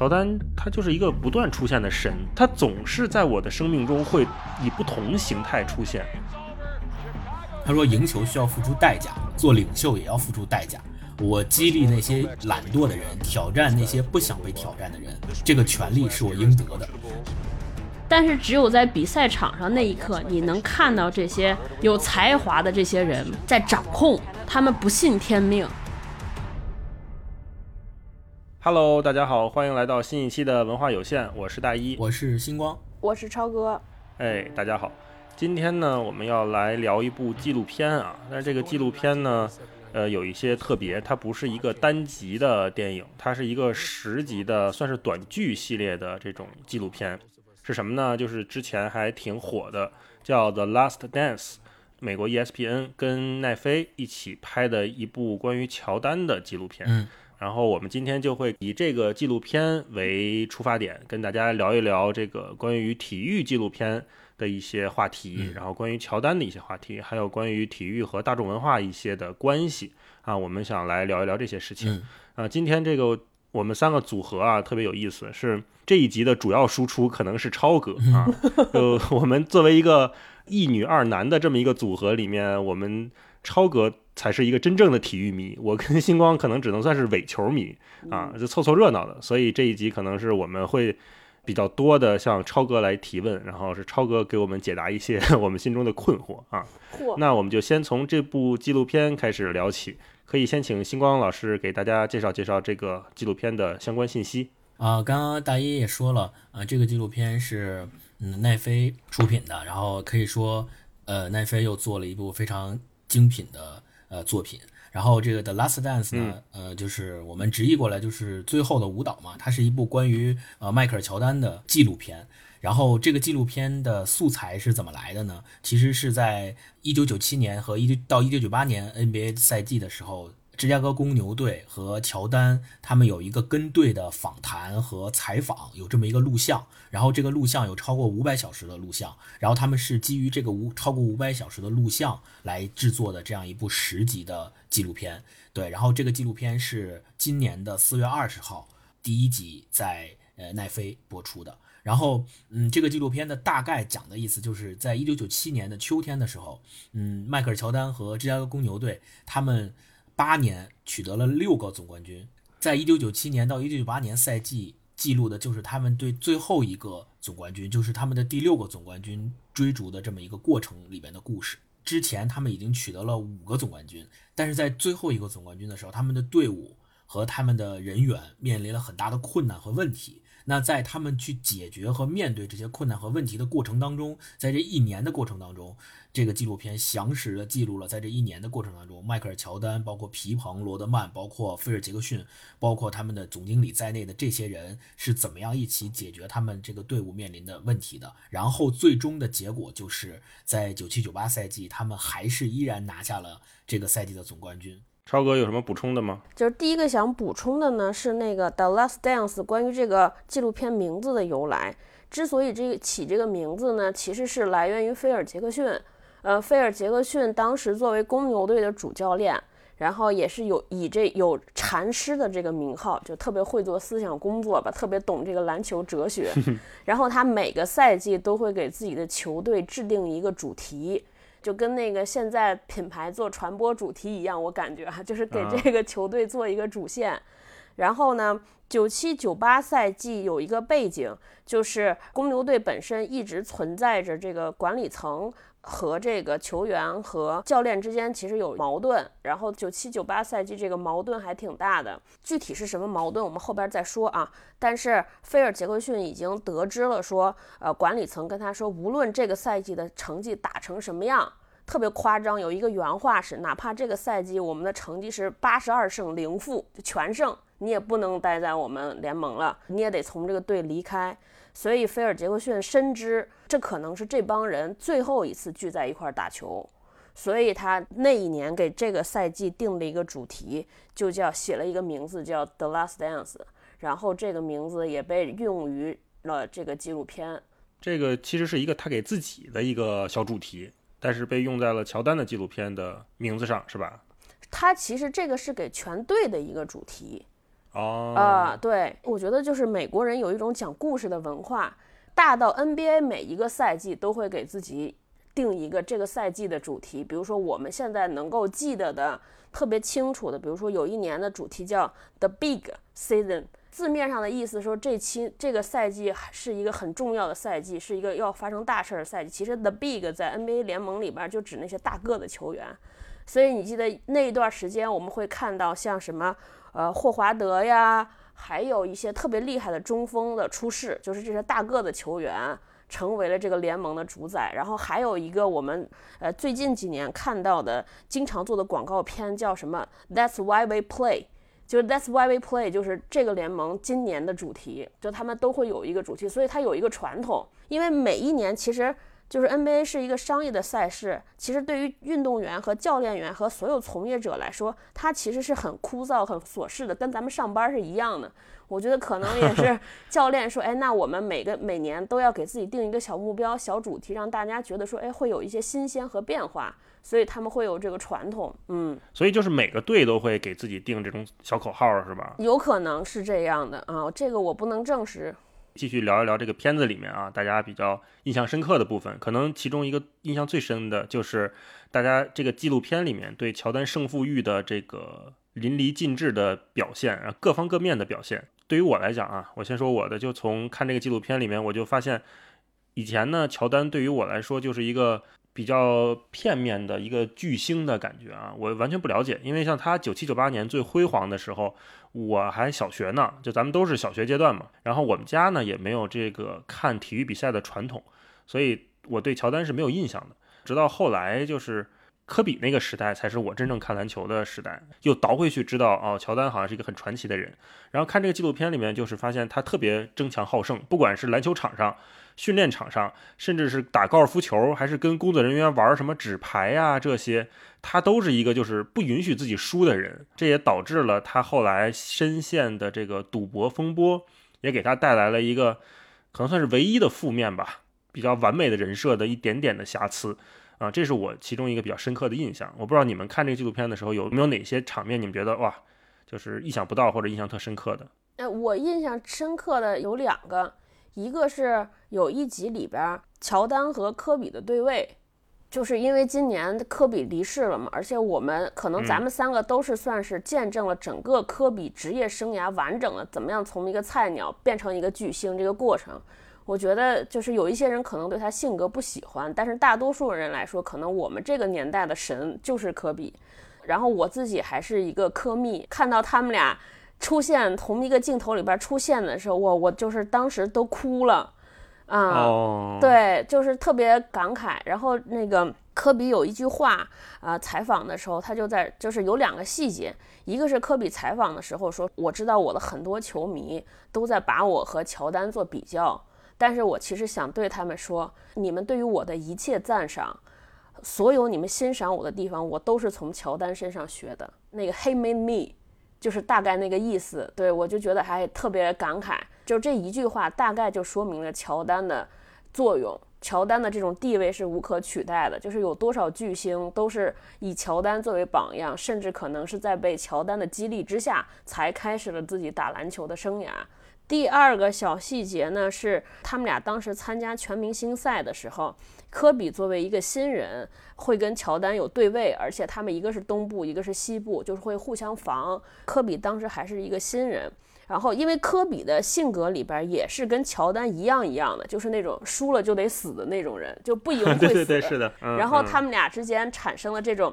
乔丹他就是一个不断出现的神，他总是在我的生命中会以不同形态出现。他说：“赢球需要付出代价，做领袖也要付出代价。我激励那些懒惰的人，挑战那些不想被挑战的人，这个权利是我应得的。”但是只有在比赛场上那一刻，你能看到这些有才华的这些人在掌控，他们不信天命。Hello，大家好，欢迎来到新一期的文化有限，我是大一，我是星光，我是超哥。哎，大家好，今天呢，我们要来聊一部纪录片啊，但是这个纪录片呢，呃，有一些特别，它不是一个单集的电影，它是一个十集的，算是短剧系列的这种纪录片。是什么呢？就是之前还挺火的，叫《The Last Dance》，美国 ESPN 跟奈飞一起拍的一部关于乔丹的纪录片。嗯，然后我们今天就会以这个纪录片为出发点，跟大家聊一聊这个关于体育纪录片的一些话题，嗯。然后关于乔丹的一些话题，还有关于体育和大众文化一些的关系。啊，我们想来聊一聊这些事情。嗯。啊，今天这个我们三个组合啊特别有意思，是这一集的主要输出可能是超哥啊，呃我们作为一个一女二男的这么一个组合里面，我们超哥才是一个真正的体育迷，我跟星光可能只能算是伪球迷啊，就凑凑热闹的，所以这一集可能是我们会。比较多的向超哥来提问，然后是超哥给我们解答一些 我们心中的困惑啊。嚯，那我们就先从这部纪录片开始聊起，可以先请星光老师给大家介绍介绍这个纪录片的相关信息。啊、刚刚大一也说了，啊、这个纪录片是嗯奈飞出品的，然后可以说，呃，奈飞又做了一部非常精品的呃作品。然后这个《The Last Dance》呢，呃，就是我们直译过来就是最后的舞蹈嘛，它是一部关于呃迈克尔乔丹的纪录片。然后这个纪录片的素材是怎么来的呢？其实是在一九九七年和一九到一九九八年 NBA 赛季的时候，芝加哥公牛队和乔丹他们有一个跟队的访谈和采访，有这么一个录像。然后这个录像有超过五百小时的录像，然后他们是基于这个五超过五百小时的录像来制作的这样一部十集的纪录片。对，然后这个纪录片是今年的四月二十号第一集在呃奈飞播出的。然后，嗯，这个纪录片的大概讲的意思就是在一九九七年的秋天的时候，嗯，迈克尔乔丹和芝加哥公牛队他们八年取得了六个总冠军，在一九九七年到一九九八年赛季记录的就是他们对最后一个总冠军，就是他们的第六个总冠军追逐的这么一个过程里边的故事。之前他们已经取得了五个总冠军，但是在最后一个总冠军的时候，他们的队伍和他们的人员面临了很大的困难和问题。那在他们去解决和面对这些困难和问题的过程当中，在这一年的过程当中，这个纪录片详实的记录了在这一年的过程当中，迈克尔乔丹、包括皮蓬、罗德曼、包括菲尔杰克逊、包括他们的总经理在内的这些人是怎么样一起解决他们这个队伍面临的问题的。然后最终的结果就是在九七九八赛季，他们还是依然拿下了这个赛季的总冠军。超哥有什么补充的吗？就是第一个想补充的呢，是那个《The Last Dance》关于这个纪录片名字的由来。之所以这个起这个名字呢，其实是来源于菲尔杰克逊。呃，菲尔杰克逊当时作为公牛队的主教练，然后也是有以这有禅师的这个名号，就特别会做思想工作吧，特别懂这个篮球哲学。然后他每个赛季都会给自己的球队制定一个主题。就跟那个现在品牌做传播主题一样，我感觉啊，就是给这个球队做一个主线。然后呢，九七九八赛季有一个背景，就是公牛队本身一直存在着这个管理层和这个球员和教练之间其实有矛盾。然后九七九八赛季这个矛盾还挺大的，具体是什么矛盾，我们后边再说啊。但是菲尔杰克逊已经得知了说，呃，管理层跟他说，无论这个赛季的成绩打成什么样。特别夸张，有一个原话是，哪怕这个赛季我们的成绩是八十二胜零负，就全胜，你也不能待在我们联盟了，你也得从这个队离开。所以菲尔杰克逊深知这可能是这帮人最后一次聚在一块儿打球，所以他那一年给这个赛季定了一个主题，就叫写了一个名字叫《The Last Dance》，然后这个名字也被用于了这个纪录片。这个其实是一个他给自己的一个小主题，但是被用在了乔丹的纪录片的名字上，是吧？他其实这个是给全队的一个主题，哦啊、对，我觉得就是美国人有一种讲故事的文化，大到 NBA 每一个赛季都会给自己定一个这个赛季的主题，比如说我们现在能够记得的特别清楚的，比如说有一年的主题叫 The Big Season。字面上的意思说，这期这个赛季是一个很重要的赛季，是一个要发生大事儿的赛季。其实 The Big 在 NBA 联盟里边就指那些大个子球员，所以你记得那一段时间，我们会看到像什么呃霍华德呀，还有一些特别厉害的中锋的出世，就是这些大个子球员成为了这个联盟的主宰。然后还有一个我们呃最近几年看到的经常做的广告片叫什么？That's why we play。就是 That's why we play，就是这个联盟今年的主题，就他们都会有一个主题，所以它有一个传统。因为每一年其实就是 NBA 是一个商业的赛事，其实对于运动员和教练员和所有从业者来说，它其实是很枯燥、很琐事的，跟咱们上班是一样的。我觉得可能也是 教练说，哎，那我们每个每年都要给自己定一个小目标、小主题，让大家觉得说，哎，会有一些新鲜和变化，所以他们会有这个传统。嗯，所以就是每个队都会给自己定这种小口号，是吧？有可能是这样的啊，这个我不能证实。继续聊一聊这个片子里面啊，大家比较印象深刻的部分，可能其中一个印象最深的就是大家这个纪录片里面对乔丹胜负欲的这个淋漓尽致的表现，啊，各方各面的表现。对于我来讲啊，我先说我的，就从看这个纪录片里面，我就发现以前呢，乔丹对于我来说就是一个比较片面的一个巨星的感觉啊，我完全不了解，因为像他九七九八年最辉煌的时候。我还小学呢，就咱们都是小学阶段嘛。然后我们家呢也没有这个看体育比赛的传统，所以我对乔丹是没有印象的。直到后来就是科比那个时代，才是我真正看篮球的时代。又倒回去知道哦，乔丹好像是一个很传奇的人。然后看这个纪录片里面，就是发现他特别争强好胜，不管是篮球场上、训练场上，甚至是打高尔夫球，还是跟工作人员玩什么纸牌呀这些。他都是一个就是不允许自己输的人，这也导致了他后来深陷的这个赌博风波，也给他带来了一个可能算是唯一的负面吧，比较完美的人设的一点点的瑕疵啊，这是我其中一个比较深刻的印象。我不知道你们看这个纪录片的时候有没有哪些场面你们觉得哇，就是意想不到或者印象特深刻的？呃，我印象深刻的有两个，一个是有一集里边乔丹和科比的对位。就是因为今年科比离世了嘛，而且我们可能咱们三个都是算是见证了整个科比职业生涯完整的怎么样从一个菜鸟变成一个巨星这个过程。我觉得就是有一些人可能对他性格不喜欢，但是大多数人来说，可能我们这个年代的神就是科比。然后我自己还是一个科密，看到他们俩出现同一个镜头里边出现的时候，我我就是当时都哭了。啊，对，就是特别感慨。然后那个科比有一句话啊，采访的时候他就在，就是有两个细节，一个是科比采访的时候说，我知道我的很多球迷都在把我和乔丹做比较，但是我其实想对他们说，你们对于我的一切赞赏，所有你们欣赏我的地方，我都是从乔丹身上学的。那个 He made me，就是大概那个意思。对我就觉得还特别感慨。就这一句话，大概就说明了乔丹的作用。乔丹的这种地位是无可取代的，就是有多少巨星都是以乔丹作为榜样，甚至可能是在被乔丹的激励之下，才开始了自己打篮球的生涯。第二个小细节呢，是他们俩当时参加全明星赛的时候，科比作为一个新人，会跟乔丹有对位，而且他们一个是东部，一个是西部，就是会互相防。科比当时还是一个新人。然后，因为科比的性格里边也是跟乔丹一样一样的，就是那种输了就得死的那种人，就不赢 会死。对对对，是的。然后他们俩之间产生了这种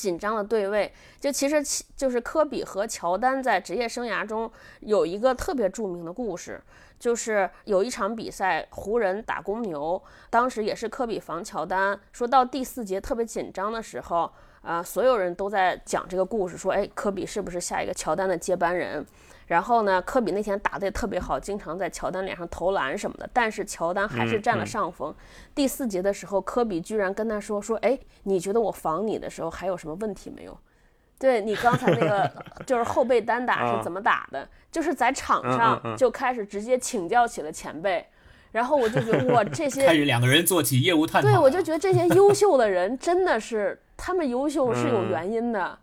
紧张的对位。就其实其，就是科比和乔丹在职业生涯中有一个特别著名的故事，就是有一场比赛，湖人打公牛，当时也是科比防乔丹，说到第四节特别紧张的时候，啊，所有人都在讲这个故事，说，哎，科比是不是下一个乔丹的接班人？然后呢，科比那天打得也特别好，经常在乔丹脸上投篮什么的。但是乔丹还是占了上风。第四节的时候，科比居然跟他说：“说，哎，你觉得我防你的时候还有什么问题没有？对你刚才那个 就是后背单打是怎么打的？就是在场上就开始直接请教起了前辈。然后我就觉得哇，这些 开始两个人做起业务探讨。对，我就觉得这些优秀的人真的是他们优秀是有原因的。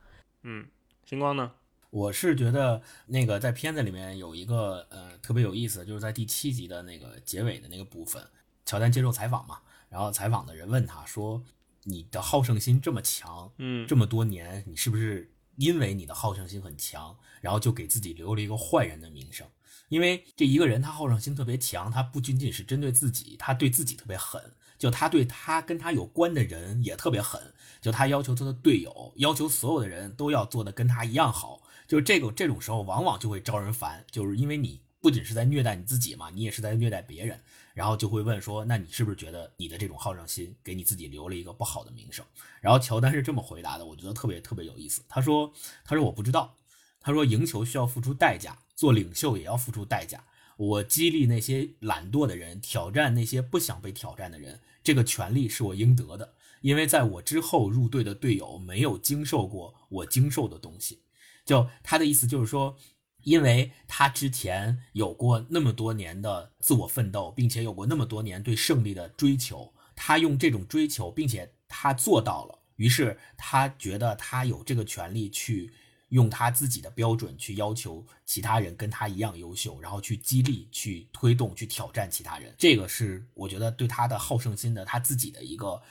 嗯，星光呢？我是觉得那个在片子里面有一个呃特别有意思，就是在第七集的那个结尾的那个部分，乔丹接受采访嘛，然后采访的人问他说：“你的好胜心这么强，嗯这么多年，你是不是因为你的好胜心很强，然后就给自己留了一个坏人的名声？因为这一个人他好胜心特别强，他不仅仅是针对自己，他对自己特别狠，就他对他跟他有关的人也特别狠，就他要求他的队友，要求所有的人都要做的跟他一样好。就这个这种时候，往往就会招人烦，就是因为你不仅是在虐待你自己嘛，你也是在虐待别人，然后就会问说，那你是不是觉得你的这种好胜心给你自己留了一个不好的名声？然后乔丹是这么回答的，我觉得特别特别有意思。他说，他说我不知道，他说赢球需要付出代价，做领袖也要付出代价。我激励那些懒惰的人，挑战那些不想被挑战的人，这个权利是我应得的，因为在我之后入队的队友没有经受过我经受的东西。就他的意思就是说，因为他之前有过那么多年的自我奋斗，并且有过那么多年对胜利的追求，他用这种追求，并且他做到了，于是他觉得他有这个权利去用他自己的标准去要求其他人跟他一样优秀，然后去激励、去推动、去挑战其他人。这个是我觉得对他的好胜心的他自己的一个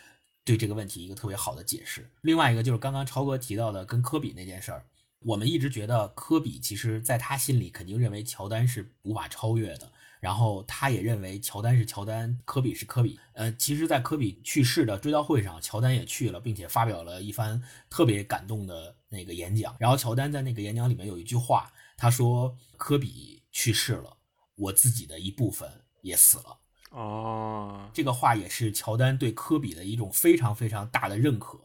对这个问题一个特别好的解释。另外一个就是刚刚超哥提到的跟科比那件事儿。我们一直觉得科比其实在他心里肯定认为乔丹是无法超越的，然后他也认为乔丹是乔丹，科比是科比。呃，其实，在科比去世的追悼会上，乔丹也去了，并且发表了一番特别感动的那个演讲。然后乔丹在那个演讲里面有一句话，他说：“科比去世了，我自己的一部分也死了。”哦，这个话也是乔丹对科比的一种非常非常大的认可。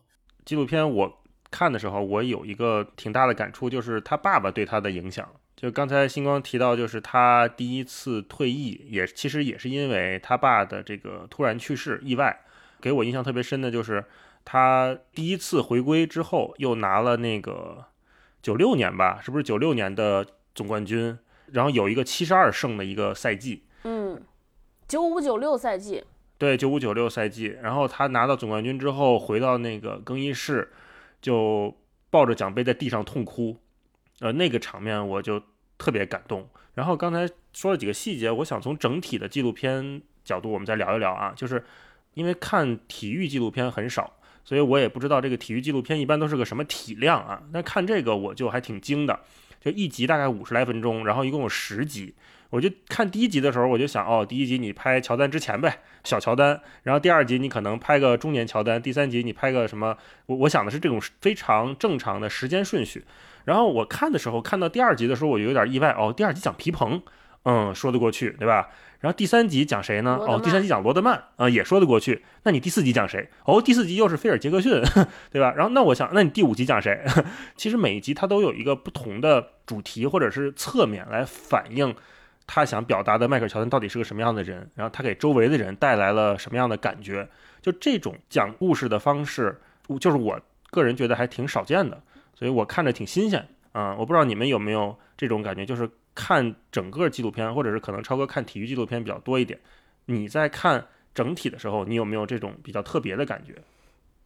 纪录片我看的时候，我有一个挺大的感触，就是他爸爸对他的影响。就刚才星光提到，就是他第一次退役，也其实也是因为他爸的这个突然去世意外。给我印象特别深的就是他第一次回归之后，又拿了那个九六年吧，是不是九六年的总冠军？然后有一个七十二胜的一个赛季，嗯，九五九六赛季，对，九五九六赛季。然后他拿到总冠军之后，回到那个更衣室，就抱着奖杯在地上痛哭，呃，那个场面我就特别感动。然后刚才说了几个细节，我想从整体的纪录片角度，我们再聊一聊啊，就是因为看体育纪录片很少，所以我也不知道这个体育纪录片一般都是个什么体量啊。那看这个我就还挺惊的，就一集大概五十来分钟，然后一共有十集。我就看第一集的时候，我就想，哦，第一集你拍乔丹之前呗，小乔丹，然后第二集你可能拍个中年乔丹，第三集你拍个什么？我我想的是这种非常正常的时间顺序。然后我看的时候，看到第二集的时候，我就有点意外，哦，第二集讲皮蓬，嗯，说得过去，对吧？然后第三集讲谁呢？哦，第三集讲罗德曼，啊、也说得过去。那你第四集讲谁？哦，第四集又是菲尔杰克逊，对吧？然后那我想，那你第五集讲谁？其实每一集它都有一个不同的主题或者是侧面来反映。他想表达的迈克尔·乔丹到底是个什么样的人？然后他给周围的人带来了什么样的感觉？就这种讲故事的方式，就是我个人觉得还挺少见的，所以我看着挺新鲜啊、我不知道你们有没有这种感觉，就是看整个纪录片，或者是可能超哥看体育纪录片比较多一点，你在看整体的时候，你有没有这种比较特别的感觉？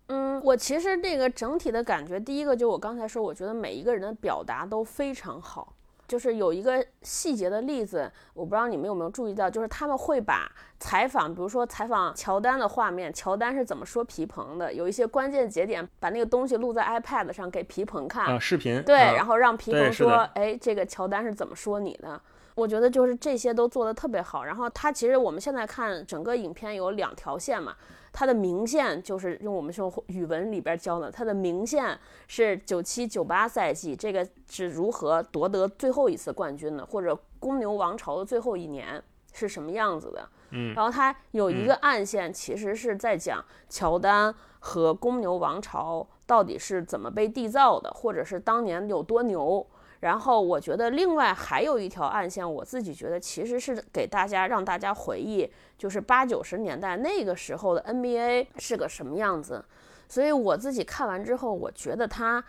嗯，我其实这个整体的感觉，第一个就我刚才说，我觉得每一个人的表达都非常好。就是有一个细节的例子，我不知道你们有没有注意到，就是他们会把采访，比如说采访乔丹的画面，乔丹是怎么说皮蓬的，有一些关键节点，把那个东西录在 iPad 上给皮蓬看，啊，视频对，啊然后让皮蓬说，哎，这个乔丹是怎么说你的？我觉得就是这些都做得特别好。然后他其实我们现在看整个影片有两条线嘛，它的明线就是用我们说语文里边教的，它的明线是九七九八赛季，这个是如何夺得最后一次冠军的，或者公牛王朝的最后一年是什么样子的。嗯然后它有一个暗线，其实是在讲乔丹和公牛王朝到底是怎么被缔造的，或者是当年有多牛。然后我觉得另外还有一条暗线，我自己觉得其实是给大家让大家回忆，就是八九十年代那个时候的 NBA 是个什么样子。所以我自己看完之后，我觉得它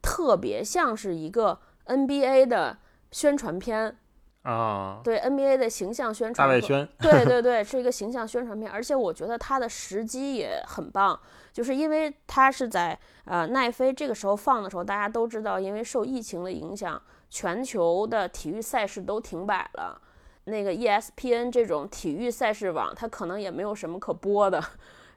特别像是一个 NBA 的宣传片。啊，对 NBA 的形象宣传。大外宣。对 对对，是一个形象宣传片，而且我觉得它的时机也很棒，就是因为它是在呃奈飞这个时候放的时候，大家都知道，因为受疫情的影响，全球的体育赛事都停摆了。那个 ESPN 这种体育赛事网，它可能也没有什么可播的。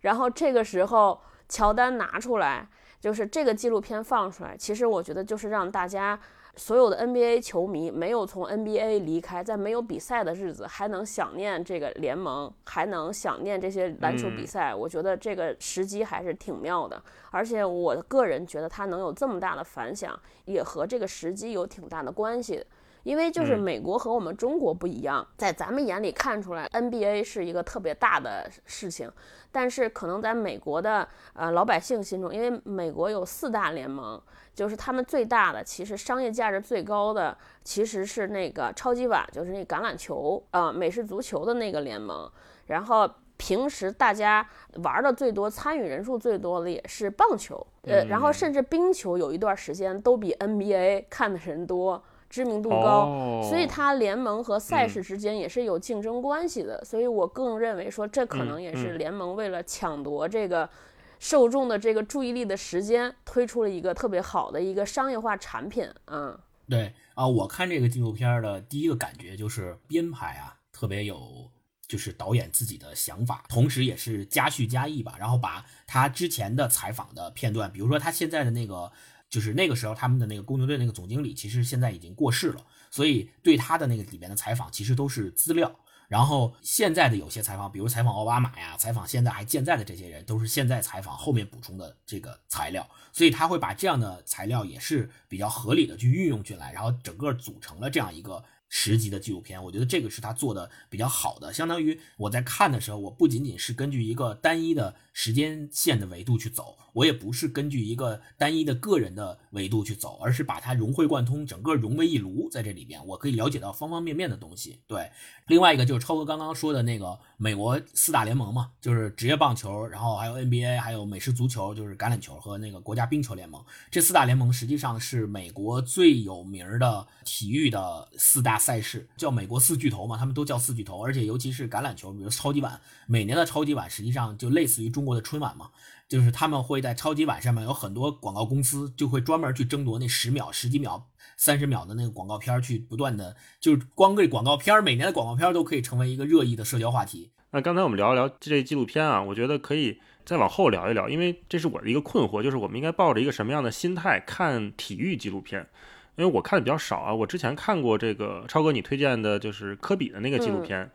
然后这个时候，乔丹拿出来，就是这个纪录片放出来，其实我觉得就是让大家所有的 NBA 球迷没有从 NBA 离开，在没有比赛的日子还能想念这个联盟，还能想念这些篮球比赛。我觉得这个时机还是挺妙的，而且我个人觉得它能有这么大的反响，也和这个时机有挺大的关系。因为就是美国和我们中国不一样，在咱们眼里看出来 NBA 是一个特别大的事情，但是可能在美国的呃老百姓心中，因为美国有四大联盟，就是他们最大的，其实商业价值最高的其实是那个超级碗，就是那橄榄球啊，美式足球的那个联盟。然后平时大家玩的最多、参与人数最多的也是棒球，呃，然后甚至冰球有一段时间都比 NBA 看的人多。知名度高，所以它联盟和赛事之间也是有竞争关系的。所以我更认为说，这可能也是联盟为了抢夺这个受众的这个注意力的时间，推出了一个特别好的一个商业化产品。嗯，对啊，我看这个纪录片的第一个感觉就是编排啊，特别有就是导演自己的想法，同时也是加叙加意吧。然后把他之前的采访的片段，比如说他现在的那个。就是那个时候，他们的那个公牛队那个总经理，其实现在已经过世了，所以对他的那个里面的采访，其实都是资料。然后现在的有些采访，比如采访奥巴马呀，采访现在还健在的这些人，都是现在采访后面补充的这个材料。所以他会把这样的材料也是比较合理的去运用进来，然后整个组成了这样一个。十集的纪录片，我觉得这个是他做的比较好的。相当于我在看的时候，我不仅仅是根据一个单一的时间线的维度去走，我也不是根据一个单一的个人的维度去走，而是把它融会贯通，整个融为一炉，在这里边我可以了解到方方面面的东西。对，另外一个就是超哥刚刚说的那个美国四大联盟嘛，就是职业棒球，然后还有 NBA，还有美式足球，就是橄榄球和那个国家冰球联盟。这四大联盟实际上是美国最有名的体育的四大。赛事叫美国四巨头嘛，他们都叫四巨头，而且尤其是橄榄球，比如超级碗，每年的超级碗实际上就类似于中国的春晚嘛，就是他们会在超级碗上面有很多广告公司就会专门去争夺那十秒、十几秒、三十秒的那个广告片去不断的，就是光这广告片，每年的广告片都可以成为一个热议的社交话题。那刚才我们聊一聊这纪录片啊，我觉得可以再往后聊一聊，因为这是我的一个困惑，就是我们应该抱着一个什么样的心态看体育纪录片？因为我看的比较少啊，我之前看过这个超哥你推荐的，就是科比的那个纪录片，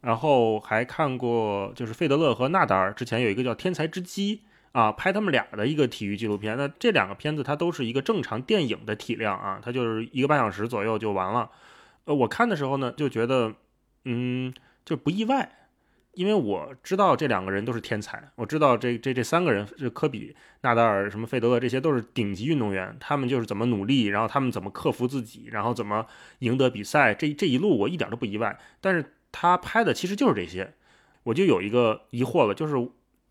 然后还看过就是费德勒和纳达尔之前有一个叫《天才之基》啊，拍他们俩的一个体育纪录片。那这两个片子它都是一个正常电影的体量啊，它就是一个半小时左右就完了。呃，我看的时候呢，就觉得嗯，就不意外。因为我知道这两个人都是天才，我知道这这这三个人，这科比、纳达尔、什么费德勒，这些都是顶级运动员。他们就是怎么努力，然后他们怎么克服自己，然后怎么赢得比赛，这这一路我一点都不意外。但是他拍的其实就是这些，我就有一个疑惑了，就是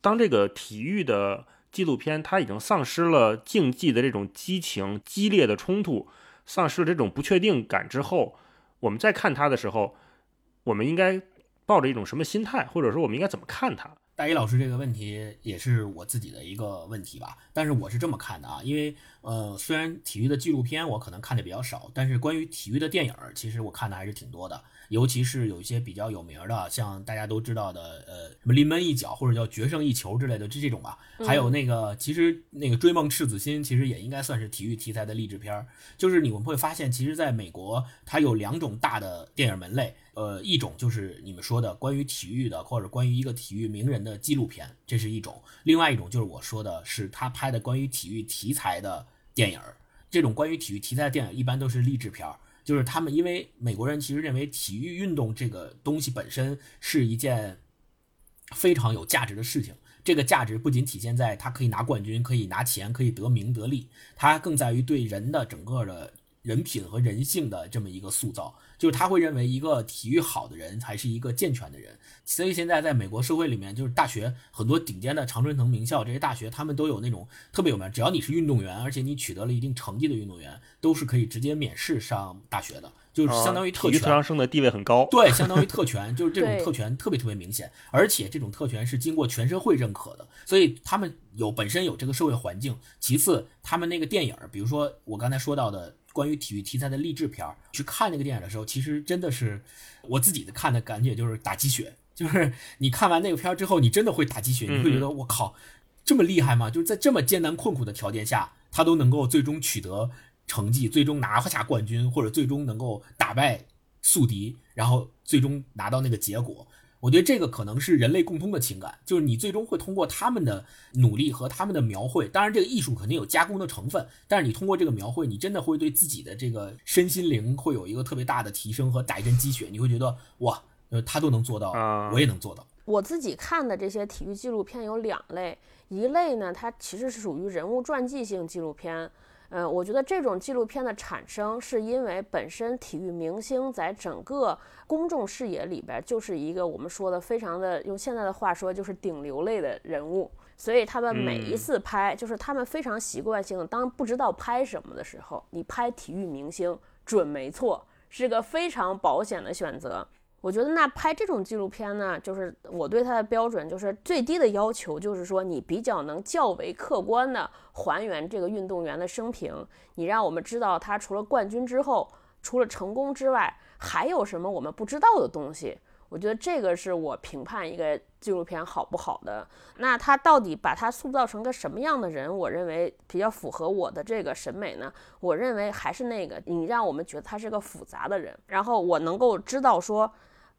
当这个体育的纪录片它已经丧失了竞技的这种激情、激烈的冲突，丧失了这种不确定感之后，我们再看它的时候，我们应该。抱着一种什么心态，或者说我们应该怎么看他？大一老师这个问题也是我自己的一个问题吧，但是我是这么看的啊，因为呃，虽然体育的纪录片我可能看的比较少，但是关于体育的电影，其实我看的还是挺多的。尤其是有一些比较有名的，像大家都知道的，呃，什么临门一脚或者叫决胜一球之类的，这这种吧。还有那个，其实那个追梦赤子心，其实也应该算是体育题材的励志片儿。就是你们会发现，其实在美国，它有两种大的电影门类，呃，一种就是你们说的关于体育的，或者关于一个体育名人的纪录片，这是一种；另外一种就是我说的是他拍的关于体育题材的电影儿。这种关于体育题材的电影一般都是励志片儿。就是他们，因为美国人其实认为体育运动这个东西本身是一件非常有价值的事情。这个价值不仅体现在他可以拿冠军、可以拿钱、可以得名得利，它更在于对人的整个的人品和人性的这么一个塑造，就是他会认为一个体育好的人才是一个健全的人。所以现在在美国社会里面，就是大学很多顶尖的常春藤名校这些大学，他们都有那种特别有名，只要你是运动员，而且你取得了一定成绩的运动员，都是可以直接免试上大学的，就是相当于特权。特长生的地位很高。对，相当于特权，就是这种特权特别特别明显，而且这种特权是经过全社会认可的，所以他们有本身有这个社会环境。其次，他们那个电影，比如说我刚才说到的。关于体育题材的励志片儿，去看那个电影的时候，其实真的是我自己的看的感觉就是打鸡血，就是你看完那个片儿之后，你真的会打鸡血，你会觉得我靠，这么厉害吗？就是在这么艰难困苦的条件下，他都能够最终取得成绩，最终拿下冠军，或者最终能够打败宿敌，然后最终拿到那个结果。我觉得这个可能是人类共通的情感，就是你最终会通过他们的努力和他们的描绘，当然这个艺术肯定有加工的成分，但是你通过这个描绘，你真的会对自己的这个身心灵会有一个特别大的提升和打一针鸡血，你会觉得哇，呃，他都能做到，我也能做到。我自己看的这些体育纪录片有两类，一类呢，它其实是属于人物传记性纪录片。嗯，我觉得这种纪录片的产生，是因为本身体育明星在整个公众视野里边就是一个我们说的非常的用现在的话说就是顶流类的人物，所以他们每一次拍，就是他们非常习惯性，当不知道拍什么的时候，你拍体育明星准没错，是个非常保险的选择。我觉得那拍这种纪录片呢，就是我对它的标准就是最低的要求，就是说你比较能较为客观的还原这个运动员的生平，你让我们知道他除了冠军之后，除了成功之外，还有什么我们不知道的东西。我觉得这个是我评判一个纪录片好不好的。那他到底把他塑造成个什么样的人？我认为比较符合我的这个审美呢？我认为还是那个，你让我们觉得他是个复杂的人，然后我能够知道说。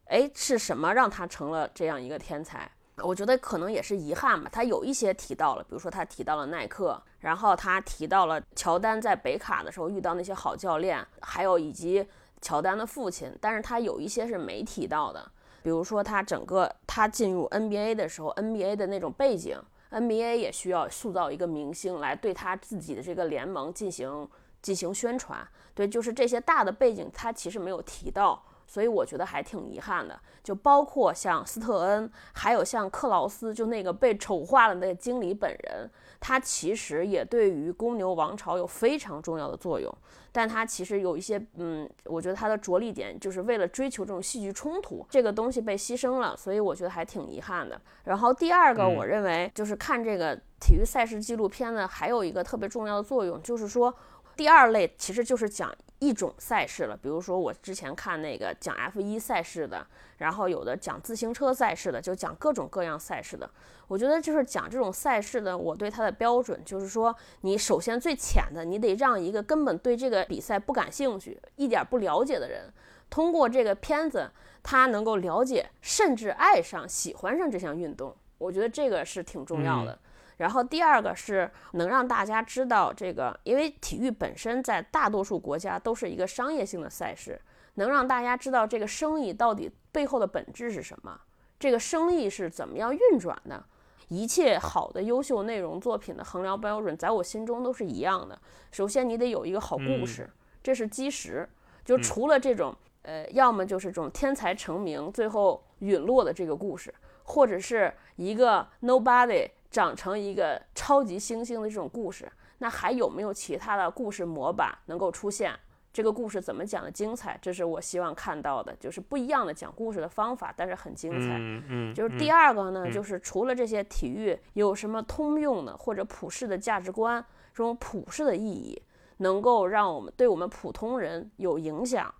哎，是什么让他成了这样一个天才？我觉得可能也是遗憾吧。他有一些提到了，比如说他提到了耐克，然后他提到了乔丹在北卡的时候遇到那些好教练，还有以及乔丹的父亲。但是他有一些是没提到的，比如说他整个他进入 NBA 的时候，NBA 的那种背景，NBA 也需要塑造一个明星来对他自己的这个联盟进行进行宣传。对，就是这些大的背景，他其实没有提到。所以我觉得还挺遗憾的，就包括像斯特恩，还有像克劳斯，就那个被丑化的那个经理本人，他其实也对于公牛王朝有非常重要的作用，但他其实有一些，嗯，我觉得他的着力点就是为了追求这种戏剧冲突，这个东西被牺牲了，所以我觉得还挺遗憾的。然后第二个，我认为就是看这个体育赛事纪录片呢，还有一个特别重要的作用，就是说。第二类其实就是讲一种赛事了，比如说我之前看那个讲 F 一赛事的，然后有的讲自行车赛事的，就讲各种各样赛事的。我觉得就是讲这种赛事的，我对它的标准就是说，你首先最浅的，你得让一个根本对这个比赛不感兴趣、一点不了解的人，通过这个片子，他能够了解，甚至爱上、喜欢上这项运动。我觉得这个是挺重要的。然后第二个是能让大家知道这个，因为体育本身在大多数国家都是一个商业性的赛事，能让大家知道这个生意到底背后的本质是什么，这个生意是怎么样运转的。一切好的优秀内容作品的衡量标准，在我心中都是一样的。首先你得有一个好故事，这是基石。就除了这种，呃，要么就是这种天才成名最后陨落的这个故事，或者是一个 nobody。长成一个超级猩猩的这种故事，那还有没有其他的故事模板能够出现？这个故事怎么讲的精彩？这是我希望看到的，就是不一样的讲故事的方法，但是很精彩。嗯嗯。就是第二个呢，就是除了这些体育有什么通用的或者普世的价值观，这种普世的意义，能够让我们对我们普通人有影响，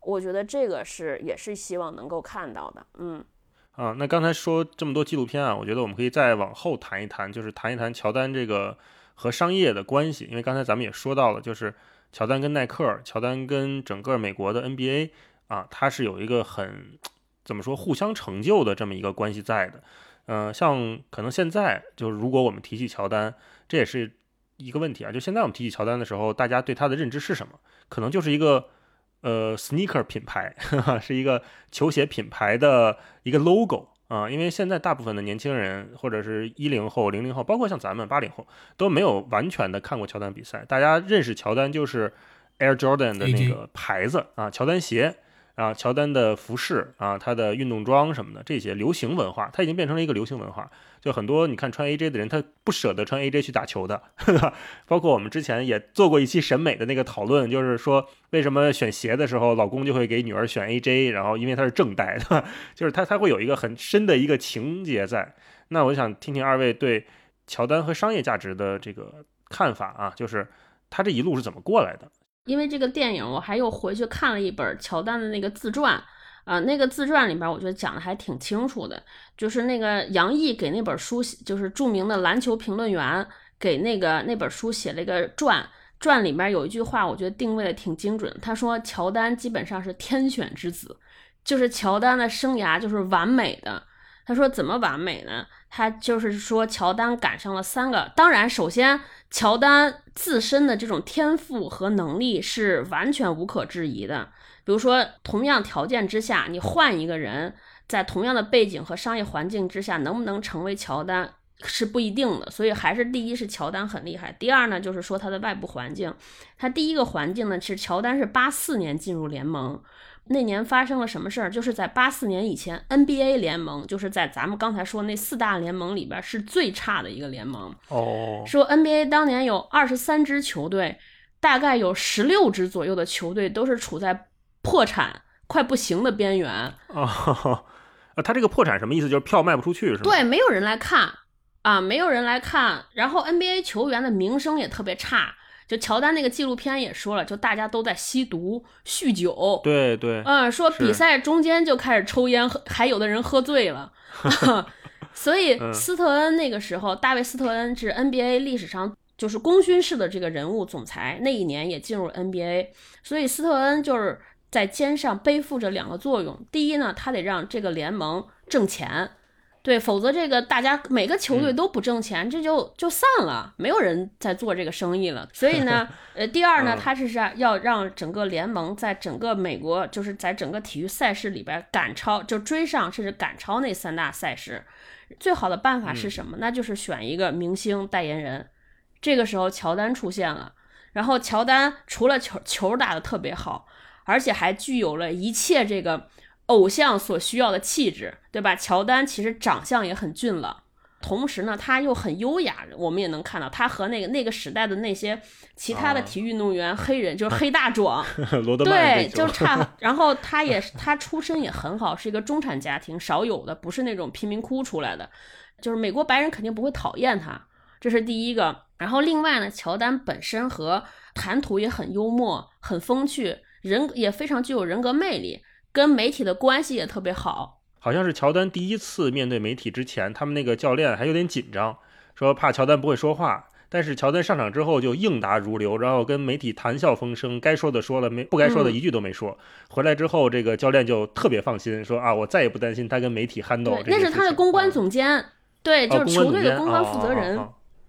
我觉得这个是也是希望能够看到的。嗯。啊，那刚才说这么多纪录片啊，我觉得我们可以再往后谈一谈，就是谈一谈乔丹这个和商业的关系。因为刚才咱们也说到了，就是乔丹跟耐克，乔丹跟整个美国的 NBA 啊，它是有一个很怎么说互相成就的这么一个关系在的。嗯，像可能现在就是如果我们提起乔丹，这也是一个问题啊。就现在我们提起乔丹的时候，大家对他的认知是什么？可能就是一个。呃，sneaker 品牌 是一个球鞋品牌的一个 logo 啊，因为现在大部分的年轻人或者是一零后、零零后，包括像咱们八零后，都没有完全的看过乔丹比赛。大家认识乔丹就是 Air Jordan 的那个牌子啊，乔丹鞋啊，乔丹的服饰啊，他的运动装什么的这些流行文化，它已经变成了一个流行文化。就很多你看穿 AJ 的人，他不舍得穿 AJ 去打球的，包括我们之前也做过一期审美的那个讨论，就是说为什么选鞋的时候，老公就会给女儿选 AJ，然后因为它是正代的，就是他他会有一个很深的一个情节在。那我想听听二位对乔丹和商业价值的这个看法啊，就是他这一路是怎么过来的？因为这个电影，我还又回去看了一本乔丹的那个自传。啊，那个自传里边，我觉得讲的还挺清楚的，就是那个杨毅给那本书，就是著名的篮球评论员，给那个那本书写了一个传，传里面有一句话，我觉得定位的挺精准。他说乔丹基本上是天选之子，就是乔丹的生涯就是完美的。他说怎么完美呢？他就是说乔丹赶上了三个，当然首先乔丹自身的这种天赋和能力是完全无可置疑的。比如说，同样条件之下，你换一个人，在同样的背景和商业环境之下，能不能成为乔丹是不一定的。所以，还是第一是乔丹很厉害，第二呢，就是说他的外部环境。他第一个环境呢是乔丹是八四年进入联盟，那年发生了什么事儿？就是在八四年以前，NBA 联盟就是在咱们刚才说那四大联盟里边是最差的一个联盟。哦，说 NBA 当年有二十三支球队，大概有十六支左右的球队都是处在。破产快不行的边缘啊！啊，他这个破产什么意思？就是票卖不出去是吗？对，没有人来看啊，没有人来看。然后 NBA 球员的名声也特别差。就乔丹那个纪录片也说了，就大家都在吸毒、酗酒。对对，嗯，说比赛中间就开始抽烟，喝，还有的人喝醉了。所以斯特恩那个时候，大卫斯特恩是 NBA 历史上就是功勋式的这个人物总裁，那一年也进入 NBA。所以斯特恩就是。在肩上背负着两个作用，第一呢，他得让这个联盟挣钱，对，否则这个大家每个球队都不挣钱，这就就散了，没有人在做这个生意了。所以呢，呃，第二呢，他是是要让整个联盟在整个美国，就是在整个体育赛事里边赶超，就追上甚至赶超那三大赛事。最好的办法是什么？那就是选一个明星代言人。这个时候，乔丹出现了，然后乔丹除了球球打得特别好。而且还具有了一切这个偶像所需要的气质，对吧？乔丹其实长相也很俊朗，同时呢，他又很优雅。我们也能看到他和那个那个时代的那些其他的体育运动员，黑人就是黑大壮，对，就差。然后他也是，他出身也很好，是一个中产家庭，少有的，不是那种贫民窟出来的，就是美国白人肯定不会讨厌他，这是第一个。然后另外呢，乔丹本身和谈吐也很幽默，很风趣。人也非常具有人格魅力，跟媒体的关系也特别好。好像是乔丹第一次面对媒体之前，他们那个教练还有点紧张，说怕乔丹不会说话。但是乔丹上场之后就应答如流，然后跟媒体谈笑风生，该说的说了，没不该说的一句都没说。回来之后，这个教练就特别放心，说啊，我再也不担心他跟媒体憨豆。那是他的公关总监，对，就是球队的公关负责人。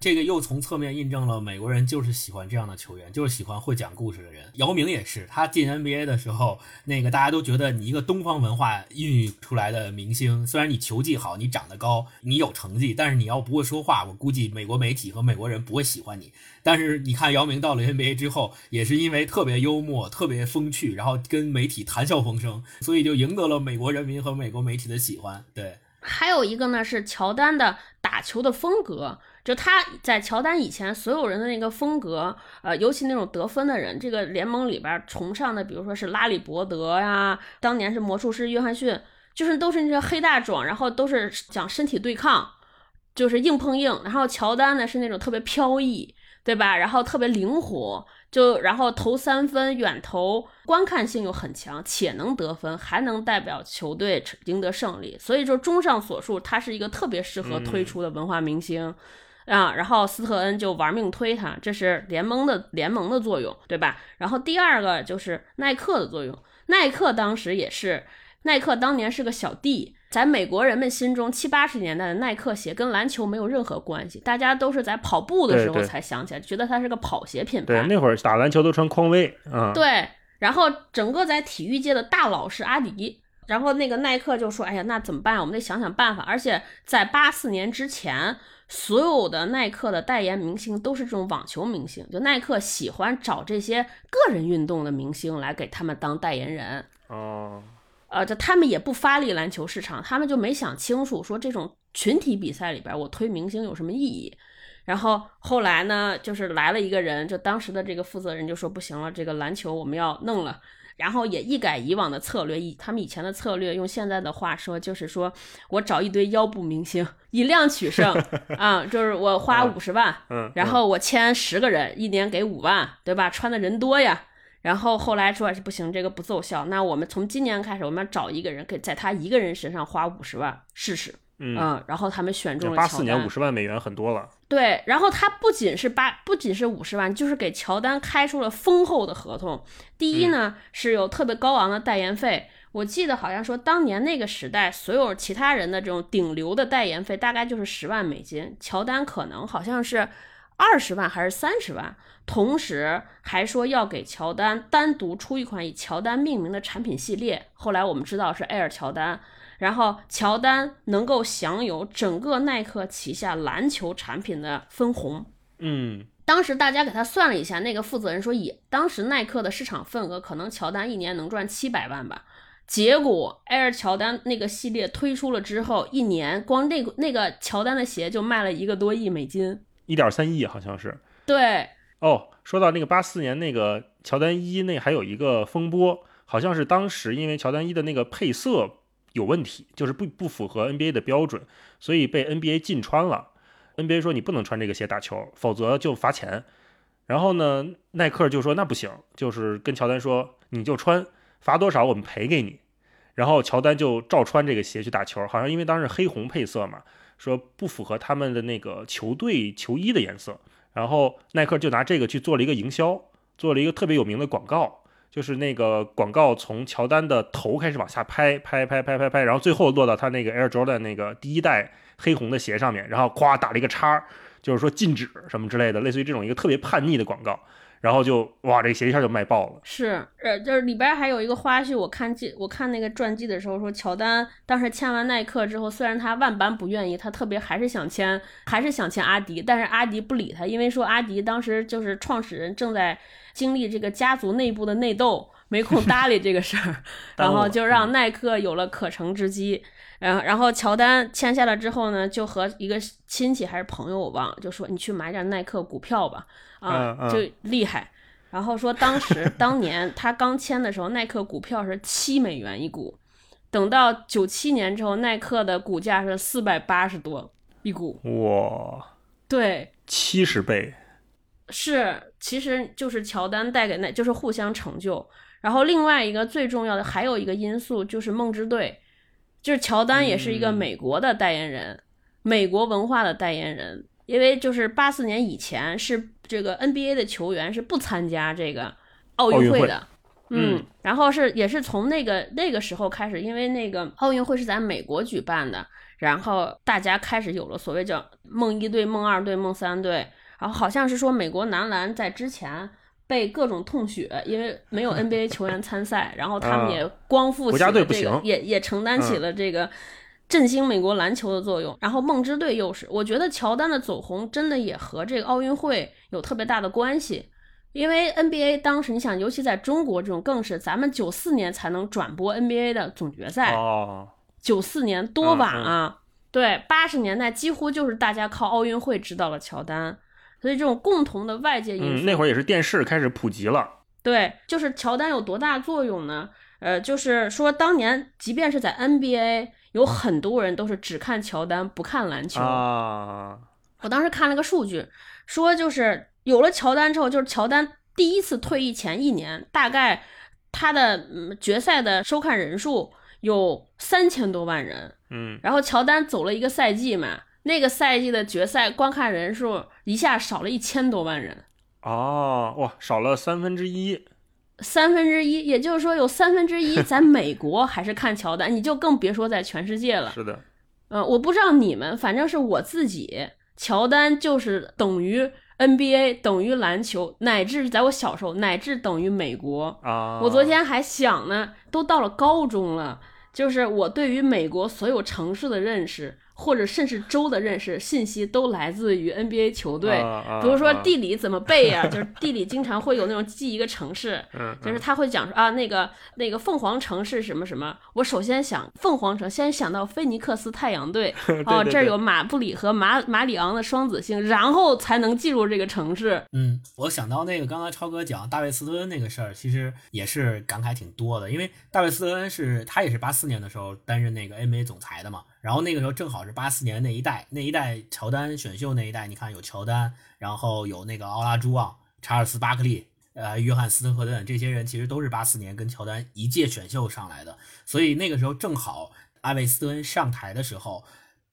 这个又从侧面印证了美国人就是喜欢这样的球员，就是喜欢会讲故事的人。姚明也是，他进 NBA 的时候，那个大家都觉得你一个东方文化孕育出来的明星，虽然你球技好，你长得高，你有成绩，但是你要不会说话，我估计美国媒体和美国人不会喜欢你。但是你看姚明到了 NBA 之后，也是因为特别幽默、特别风趣，然后跟媒体谈笑风生，所以就赢得了美国人民和美国媒体的喜欢。对，还有一个呢是乔丹的打球的风格。就他在乔丹以前，所有人的那个风格，呃，尤其那种得分的人，这个联盟里边崇尚的，比如说是拉里伯德呀，当年是魔术师约翰逊，就是都是那些黑大壮，然后都是讲身体对抗，就是硬碰硬。然后乔丹呢是那种特别飘逸，对吧？然后特别灵活，就然后投三分远投，观看性又很强，且能得分，还能代表球队赢得胜利。所以就综上所述，他是一个特别适合推出的文化明星。啊，然后斯特恩就玩命推他，这是联盟的联盟的作用，对吧？然后第二个就是耐克的作用，耐克当时也是，耐克当年是个小弟，在美国人们心中，七八十年代的耐克鞋跟篮球没有任何关系，大家都是在跑步的时候才想起来，觉得它是个跑鞋品牌。对，那会儿打篮球都穿匡威。嗯，对。然后整个在体育界的大佬是阿迪，然后那个耐克就说：“哎呀，那怎么办？我们得想想办法。”而且在八四年之前。所有的耐克的代言明星都是这种网球明星，就耐克喜欢找这些个人运动的明星来给他们当代言人。哦，呃，就他们也不发力篮球市场，他们就没想清楚说这种群体比赛里边我推明星有什么意义。然后后来呢，就是来了一个人，就当时的这个负责人就说不行了，这个篮球我们要弄了。然后也一改以往的策略，以他们以前的策略，用现在的话说，就是说我找一堆腰部明星，以量取胜 啊，就是我花五十万，嗯，然后我签十个人，一年给五万，对吧？穿的人多呀。然后后来说不行，这个不奏效，那我们从今年开始，我们要找一个人，给在他一个人身上花五十万试试。嗯，然后他们选中了八四年五十万美元很多了。对，然后他不仅是八，不仅是五十万，就是给乔丹开出了丰厚的合同。第一呢，是有特别高昂的代言费。我记得好像说，当年那个时代，所有其他人的这种顶流的代言费大概就是十万美金，乔丹可能好像是二十万还是三十万。同时还说要给乔丹单独出一款以乔丹命名的产品系列。后来我们知道是 Air 乔丹。然后乔丹能够享有整个耐克旗下篮球产品的分红。嗯，当时大家给他算了一下，那个负责人说，以当时耐克的市场份额，可能乔丹一年能赚七百万吧。结果 Air 乔丹那个系列推出了之后，一年光那个那个乔丹的鞋就卖了一个多亿美金，一点三亿好像是。对，哦，说到那个八四年那个乔丹一，那还有一个风波，好像是当时因为乔丹一的那个配色。有问题，就是不不符合 NBA 的标准，所以被 NBA 禁穿了。NBA 说你不能穿这个鞋打球，否则就罚钱。然后呢，耐克就说那不行，就是跟乔丹说你就穿，罚多少我们赔给你。然后乔丹就照穿这个鞋去打球，好像因为当时黑红配色嘛，说不符合他们的那个球队球衣的颜色。然后耐克就拿这个去做了一个营销，做了一个特别有名的广告。就是那个广告从乔丹的头开始往下拍，拍拍拍拍拍，然后最后落到他那个 Air Jordan 那个第一代黑红的鞋上面，然后咵打了一个叉，就是说禁止什么之类的，类似于这种一个特别叛逆的广告，然后就哇，这个鞋一下就卖爆了。是，呃，就是里边还有一个花絮，我看记我看那个传记的时候说，乔丹当时签完耐克之后，虽然他万般不愿意，他特别还是想签，还是想签阿迪，但是阿迪不理他，因为说阿迪当时就是创始人正在。经历这个家族内部的内斗，没空搭理这个事儿，然后就让耐克有了可乘之机。然后，然后乔丹签下了之后呢，就和一个亲戚还是朋友我忘了，就说你去买点耐克股票吧，啊，就厉害。然后说当时 当年他刚签的时候，耐克股票是七美元一股，等到九七年之后，耐克的股价是四百八十多一股。哇，对，七十倍。是，其实就是乔丹带给那，就是互相成就。然后另外一个最重要的还有一个因素就是梦之队，就是乔丹也是一个美国的代言人，美国文化的代言人。因为就是八四年以前是这个 NBA 的球员是不参加这个奥运会的，嗯，然后是也是从那个那个时候开始，因为那个奥运会是在美国举办的，然后大家开始有了所谓叫梦一队、梦二队、梦三队。然后好像是说美国男篮在之前被各种痛血，因为没有 NBA 球员参赛，然后他们也光复起了这个，也也承担起了这个振兴美国篮球的作用。然后梦之队又是，我觉得乔丹的走红真的也和这个奥运会有特别大的关系，因为 NBA 当时你想，尤其在中国这种更是，咱们九四年才能转播 NBA 的总决赛，九四年多晚啊！对，八十年代几乎就是大家靠奥运会知道了乔丹。所以这种共同的外界因素，那会儿也是电视开始普及了。对，就是乔丹有多大作用呢？呃，就是说当年即便是在 NBA，有很多人都是只看乔丹不看篮球啊。我当时看了个数据，说就是有了乔丹之后，就是乔丹第一次退役前一年，大概他的决赛的收看人数有三千多万人。嗯，然后乔丹走了一个赛季嘛。那个赛季的决赛观看人数一下少了一千多万人，哦，哇，少了三分之一，三分之一，也就是说有三分之一 在美国还是看乔丹，你就更别说在全世界了。是的，嗯，我不知道你们，反正是我自己，乔丹就是等于 NBA，等于篮球，乃至在我小时候，乃至等于美国啊。我昨天还想呢，都到了高中了。就是我对于美国所有城市的认识，或者甚至州的认识信息都来自于 NBA 球队。啊比如说啊地理怎么背呀、就是地理经常会有那种记一个城市，嗯就是他会讲说啊，那个那个凤凰城是什么什么。我首先想凤凰城，先想到菲尼克斯太阳队，哦，这儿有马布里和马马里昂的双子星，然后才能进入这个城市。嗯，我想到那个刚才超哥讲大卫斯特恩那个事儿，其实也是感慨挺多的，因为大卫斯特恩是他也是八四年的时候担任那个 NBA 总裁的嘛，然后那个时候正好是八四年那一代，那一代乔丹选秀那一代，你看有乔丹，然后有那个奥拉朱旺、查尔斯巴克利。呃，约翰斯特赫顿这些人其实都是八四年跟乔丹一届选秀上来的，所以那个时候正好阿维斯特恩上台的时候，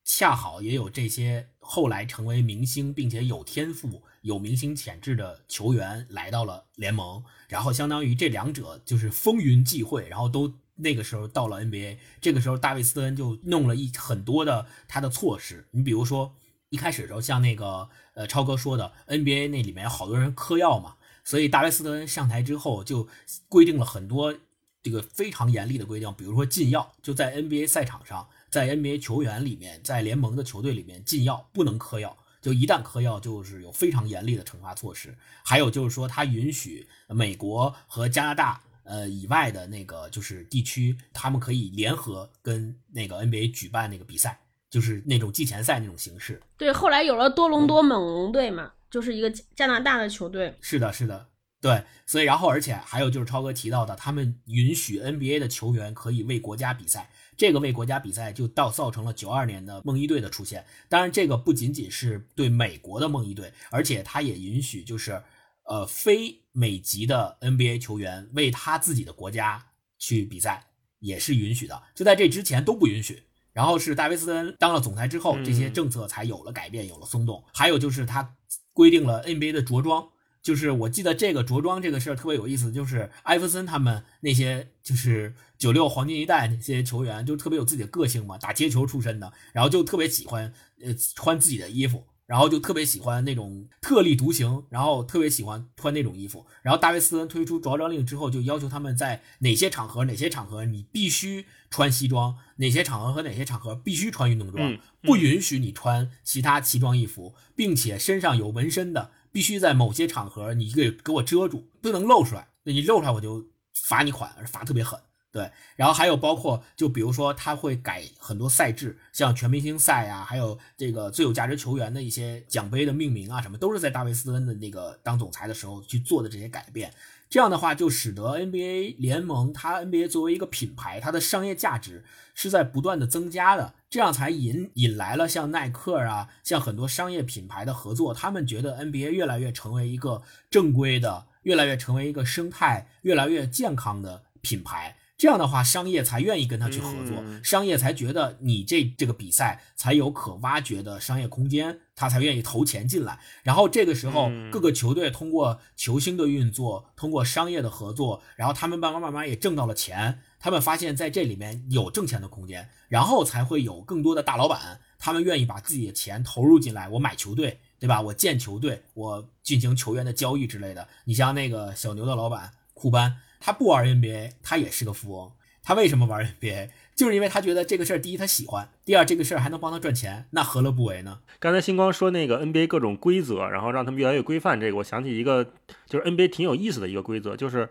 恰好也有这些后来成为明星并且有天赋、有明星潜质的球员来到了联盟，然后相当于这两者就是风云际会，然后都那个时候到了 NBA，这个时候大卫斯特恩就弄了一很多的他的措施，你比如说一开始的时候，像那个呃超哥说的 NBA 那里面有好多人嗑药嘛，所以大卫斯特恩上台之后就规定了很多这个非常严厉的规定，比如说禁药，就在 NBA 赛场上，在 NBA 球员里面，在联盟的球队里面禁药，不能嗑药。就一旦嗑药，就是有非常严厉的惩罚措施。还有就是说，他允许美国和加拿大呃以外的那个就是地区，他们可以联合跟那个 NBA 举办那个比赛，就是那种季前赛那种形式。对，后来有了多伦多猛龙队嘛，就是一个加拿大的球队。是的，是的，对，所以然后而且还有就是超哥提到的，他们允许 NBA 的球员可以为国家比赛，这个为国家比赛就到造成了九二年的梦一队的出现。当然，这个不仅仅是对美国的梦一队，而且他也允许就是呃非美籍的 NBA 球员为他自己的国家去比赛，也是允许的。就在这之前都不允许。然后是戴维斯当了总裁之后，这些嗯政策才有了改变，有了松动。还有就是他规定了 NBA 的着装，就是我记得这个着装这个事儿特别有意思，就是艾弗森他们那些就是九六黄金一代那些球员，就特别有自己的个性嘛，打街球出身的，然后就特别喜欢呃穿自己的衣服。然后就特别喜欢那种特立独行，然后特别喜欢穿那种衣服。然后大卫斯特恩推出着装令之后，就要求他们在哪些场合、哪些场合你必须穿西装，哪些场合和哪些场合必须穿运动装，嗯不允许你穿其他奇装异服，并且身上有纹身的，必须在某些场合你给给我遮住，不能露出来。那你露出来我就罚你款，罚特别狠。对，然后还有包括，就比如说他会改很多赛制，像全明星赛啊，还有这个最有价值球员的一些奖杯的命名啊，什么都是在大卫斯特恩的那个当总裁的时候去做的这些改变。这样的话，就使得 NBA 联盟它 NBA 作为一个品牌，它的商业价值是在不断的增加的，这样才引引来了像耐克啊，像很多商业品牌的合作。他们觉得 NBA 越来越成为一个正规的，越来越成为一个生态越来越健康的品牌。这样的话，商业才愿意跟他去合作，嗯商业才觉得你这这个比赛才有可挖掘的商业空间，他才愿意投钱进来。然后这个时候，嗯各个球队通过球星的运作，通过商业的合作，然后他们慢慢慢慢也挣到了钱。他们发现在这里面有挣钱的空间，然后才会有更多的大老板，他们愿意把自己的钱投入进来。我买球队，对吧？我建球队，我进行球员的交易之类的。你像那个小牛的老板库班，他不玩 NBA，他也是个富翁。他为什么玩 NBA？就是因为他觉得这个事儿，第一他喜欢，第二这个事儿还能帮他赚钱，那何乐不为呢？刚才星光说那个 NBA 各种规则，然后让他们越来越规范，这个我想起一个，就是 NBA 挺有意思的一个规则，就是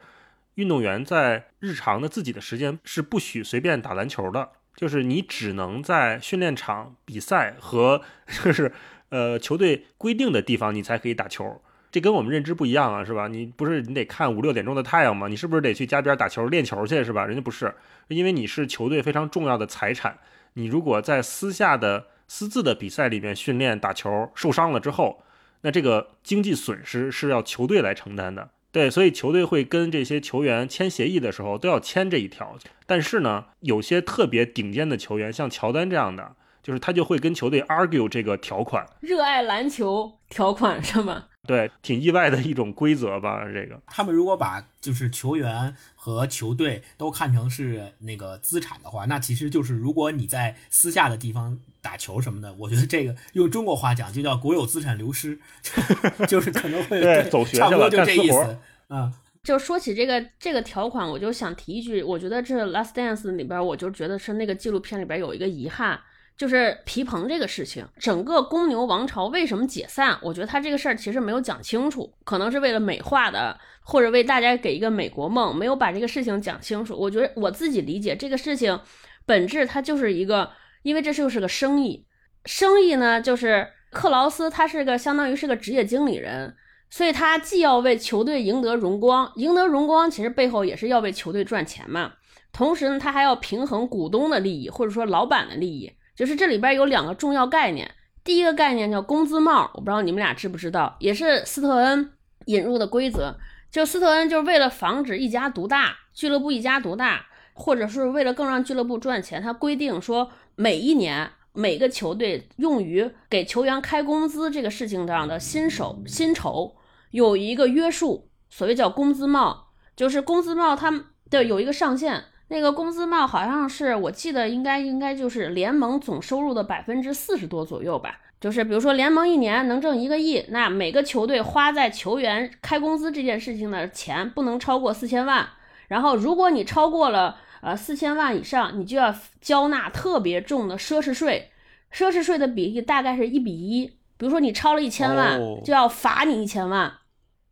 运动员在日常的自己的时间是不许随便打篮球的，就是你只能在训练场、比赛和 就是呃球队规定的地方你才可以打球。这跟我们认知不一样啊，是吧？你不是你得看五六点钟的太阳吗？你是不是得去家边打球练球去，是吧？人家不是，因为你是球队非常重要的财产。你如果在私下的私自的比赛里面训练打球受伤了之后，那这个经济损失是要球队来承担的。对，所以球队会跟这些球员签协议的时候都要签这一条。但是呢，有些特别顶尖的球员，像乔丹这样的，就是他就会跟球队 argue 这个条款。热爱篮球条款是吗？对，挺意外的一种规则吧，这个。他们如果把就是球员和球队都看成是那个资产的话，那其实就是如果你在私下的地方打球什么的，我觉得这个用中国话讲就叫国有资产流失，就是可能会对走学去了差不多就这意干私活思。嗯，就说起这个这个条款，我就想提一句，我觉得这《Last Dance》里边，我就觉得是那个纪录片里边有一个遗憾，就是皮蓬这个事情，整个公牛王朝为什么解散？我觉得他这个事儿其实没有讲清楚，可能是为了美化的，或者为大家给一个美国梦，没有把这个事情讲清楚。我觉得我自己理解这个事情本质，它就是一个，因为这就是个生意，生意呢就是克劳斯他是个相当于是个职业经理人，所以他既要为球队赢得荣光，赢得荣光其实背后也是要为球队赚钱嘛，同时呢他还要平衡股东的利益或者说老板的利益。就是这里边有两个重要概念，第一个概念叫工资帽，我不知道你们俩知不知道，也是斯特恩引入的规则。就斯特恩就是为了防止一家独大，俱乐部一家独大，或者是为了更让俱乐部赚钱，他规定说每一年每个球队用于给球员开工资这个事情上的薪手薪酬有一个约束，所谓叫工资帽，就是工资帽它的有一个上限。那个工资帽好像是我记得应该应该就是联盟总收入的百分之四十多左右吧。就是比如说联盟一年能挣一个亿，那每个球队花在球员开工资这件事情的钱不能超过四千万。然后如果你超过了呃四千万以上，你就要交纳特别重的奢侈税，奢侈税的比例大概是一比一。比如说你超了一千万，就要罚你一千万。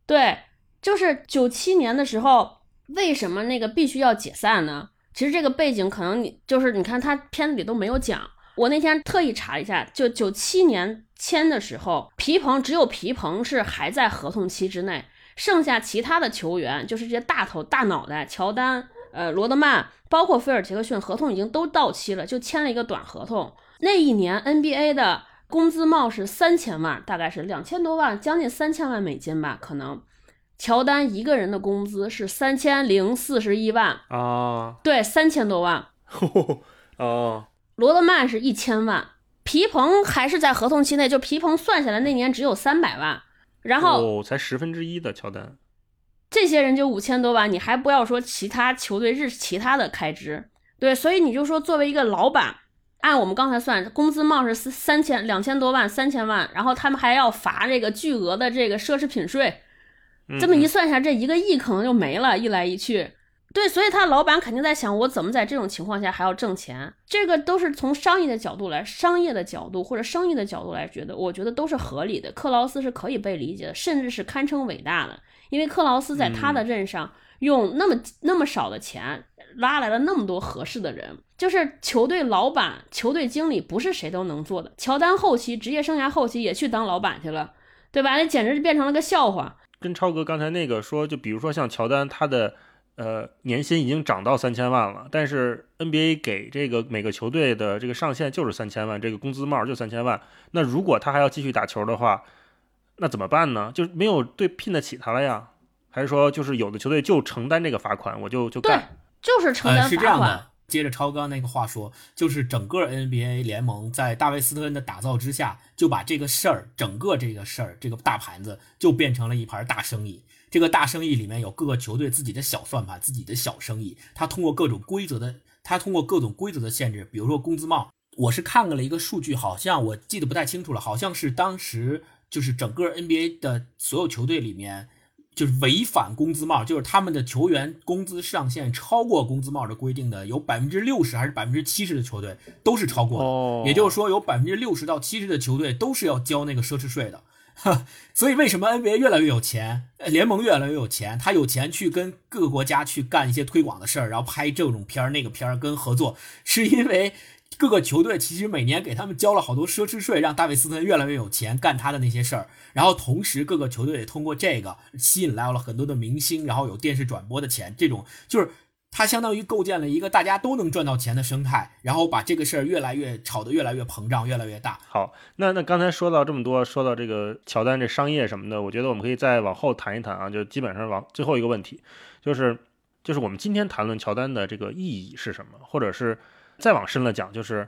对，就是九七年的时候。为什么那个必须要解散呢？其实这个背景可能你就是你看他片子里都没有讲。我那天特意查了一下，就九七年签的时候，皮蓬只有皮蓬是还在合同期之内，剩下其他的球员就是这些大头大脑袋，乔丹、呃罗德曼，包括菲尔杰克逊，合同已经都到期了，就签了一个短合同。那一年 NBA 的工资帽是三千万，大概是两千多万，将近三千万美金吧，可能。乔丹一个人的工资是三千零四十一万啊，对，三千多万。哦，罗德曼是一千万，皮蓬还是在合同期内，就皮蓬算下来那年只有三百万，然后才十分之一的乔丹，这些人就五千多万，你还不要说其他球队日其他的开支，对，所以你就说作为一个老板，按我们刚才算，工资帽是三三千两千多万，三千万，然后他们还要罚这个巨额的这个奢侈品税。这么一算下，这一个亿可能就没了，一来一去，对，所以他老板肯定在想，我怎么在这种情况下还要挣钱？这个都是从商业的角度来，商业的角度或者生意的角度来觉得，我觉得都是合理的。克劳斯是可以被理解的，甚至是堪称伟大的，因为克劳斯在他的任上用那么那么少的钱拉来了那么多合适的人，就是球队老板、球队经理不是谁都能做的。乔丹后期职业生涯后期也去当老板去了，对吧？那简直就变成了个笑话。跟超哥刚才那个说，就比如说像乔丹，他的呃年薪已经涨到三千万了，但是 NBA 给这个每个球队的这个上限就是三千万，这个工资帽就三千万。那如果他还要继续打球的话，那怎么办呢？就是没有对聘得起他了呀？还是说就是有的球队就承担这个罚款，我就就干？就是承担罚款。接着超刚那个话说，就是整个 NBA 联盟在大卫斯特恩的打造之下，就把这个事儿，整个这个事儿，这个大盘子就变成了一盘大生意。这个大生意里面有各个球队自己的小算盘，自己的小生意。他通过各种规则的，他通过各种规则的限制，比如说工资帽。我是看了一个数据，好像我记得不太清楚了，好像是当时就是整个 NBA 的所有球队里面。就是违反工资帽，就是他们的球员工资上限超过工资帽的规定的，有百分之六十还是百分之七十的球队都是超过的。也就是说，有百分之六十到七十的球队都是要交那个奢侈税的。所以，为什么 NBA 越来越有钱，联盟越来越有钱？他有钱去跟各个国家去干一些推广的事儿，然后拍这种片儿、那个片儿，跟合作，是因为。各个球队其实每年给他们交了好多奢侈税，让大卫斯特越来越有钱干他的那些事儿。然后同时，各个球队也通过这个吸引来了很多的明星，然后有电视转播的钱。这种就是他相当于构建了一个大家都能赚到钱的生态，然后把这个事儿越来越炒得越来越膨胀，越来越大。好，那那刚才说到这么多，说到这个乔丹这商业什么的，我觉得我们可以再往后谈一谈啊，就基本上往最后一个问题，就是就是我们今天谈论乔丹的这个意义是什么，或者是。再往深了讲，就是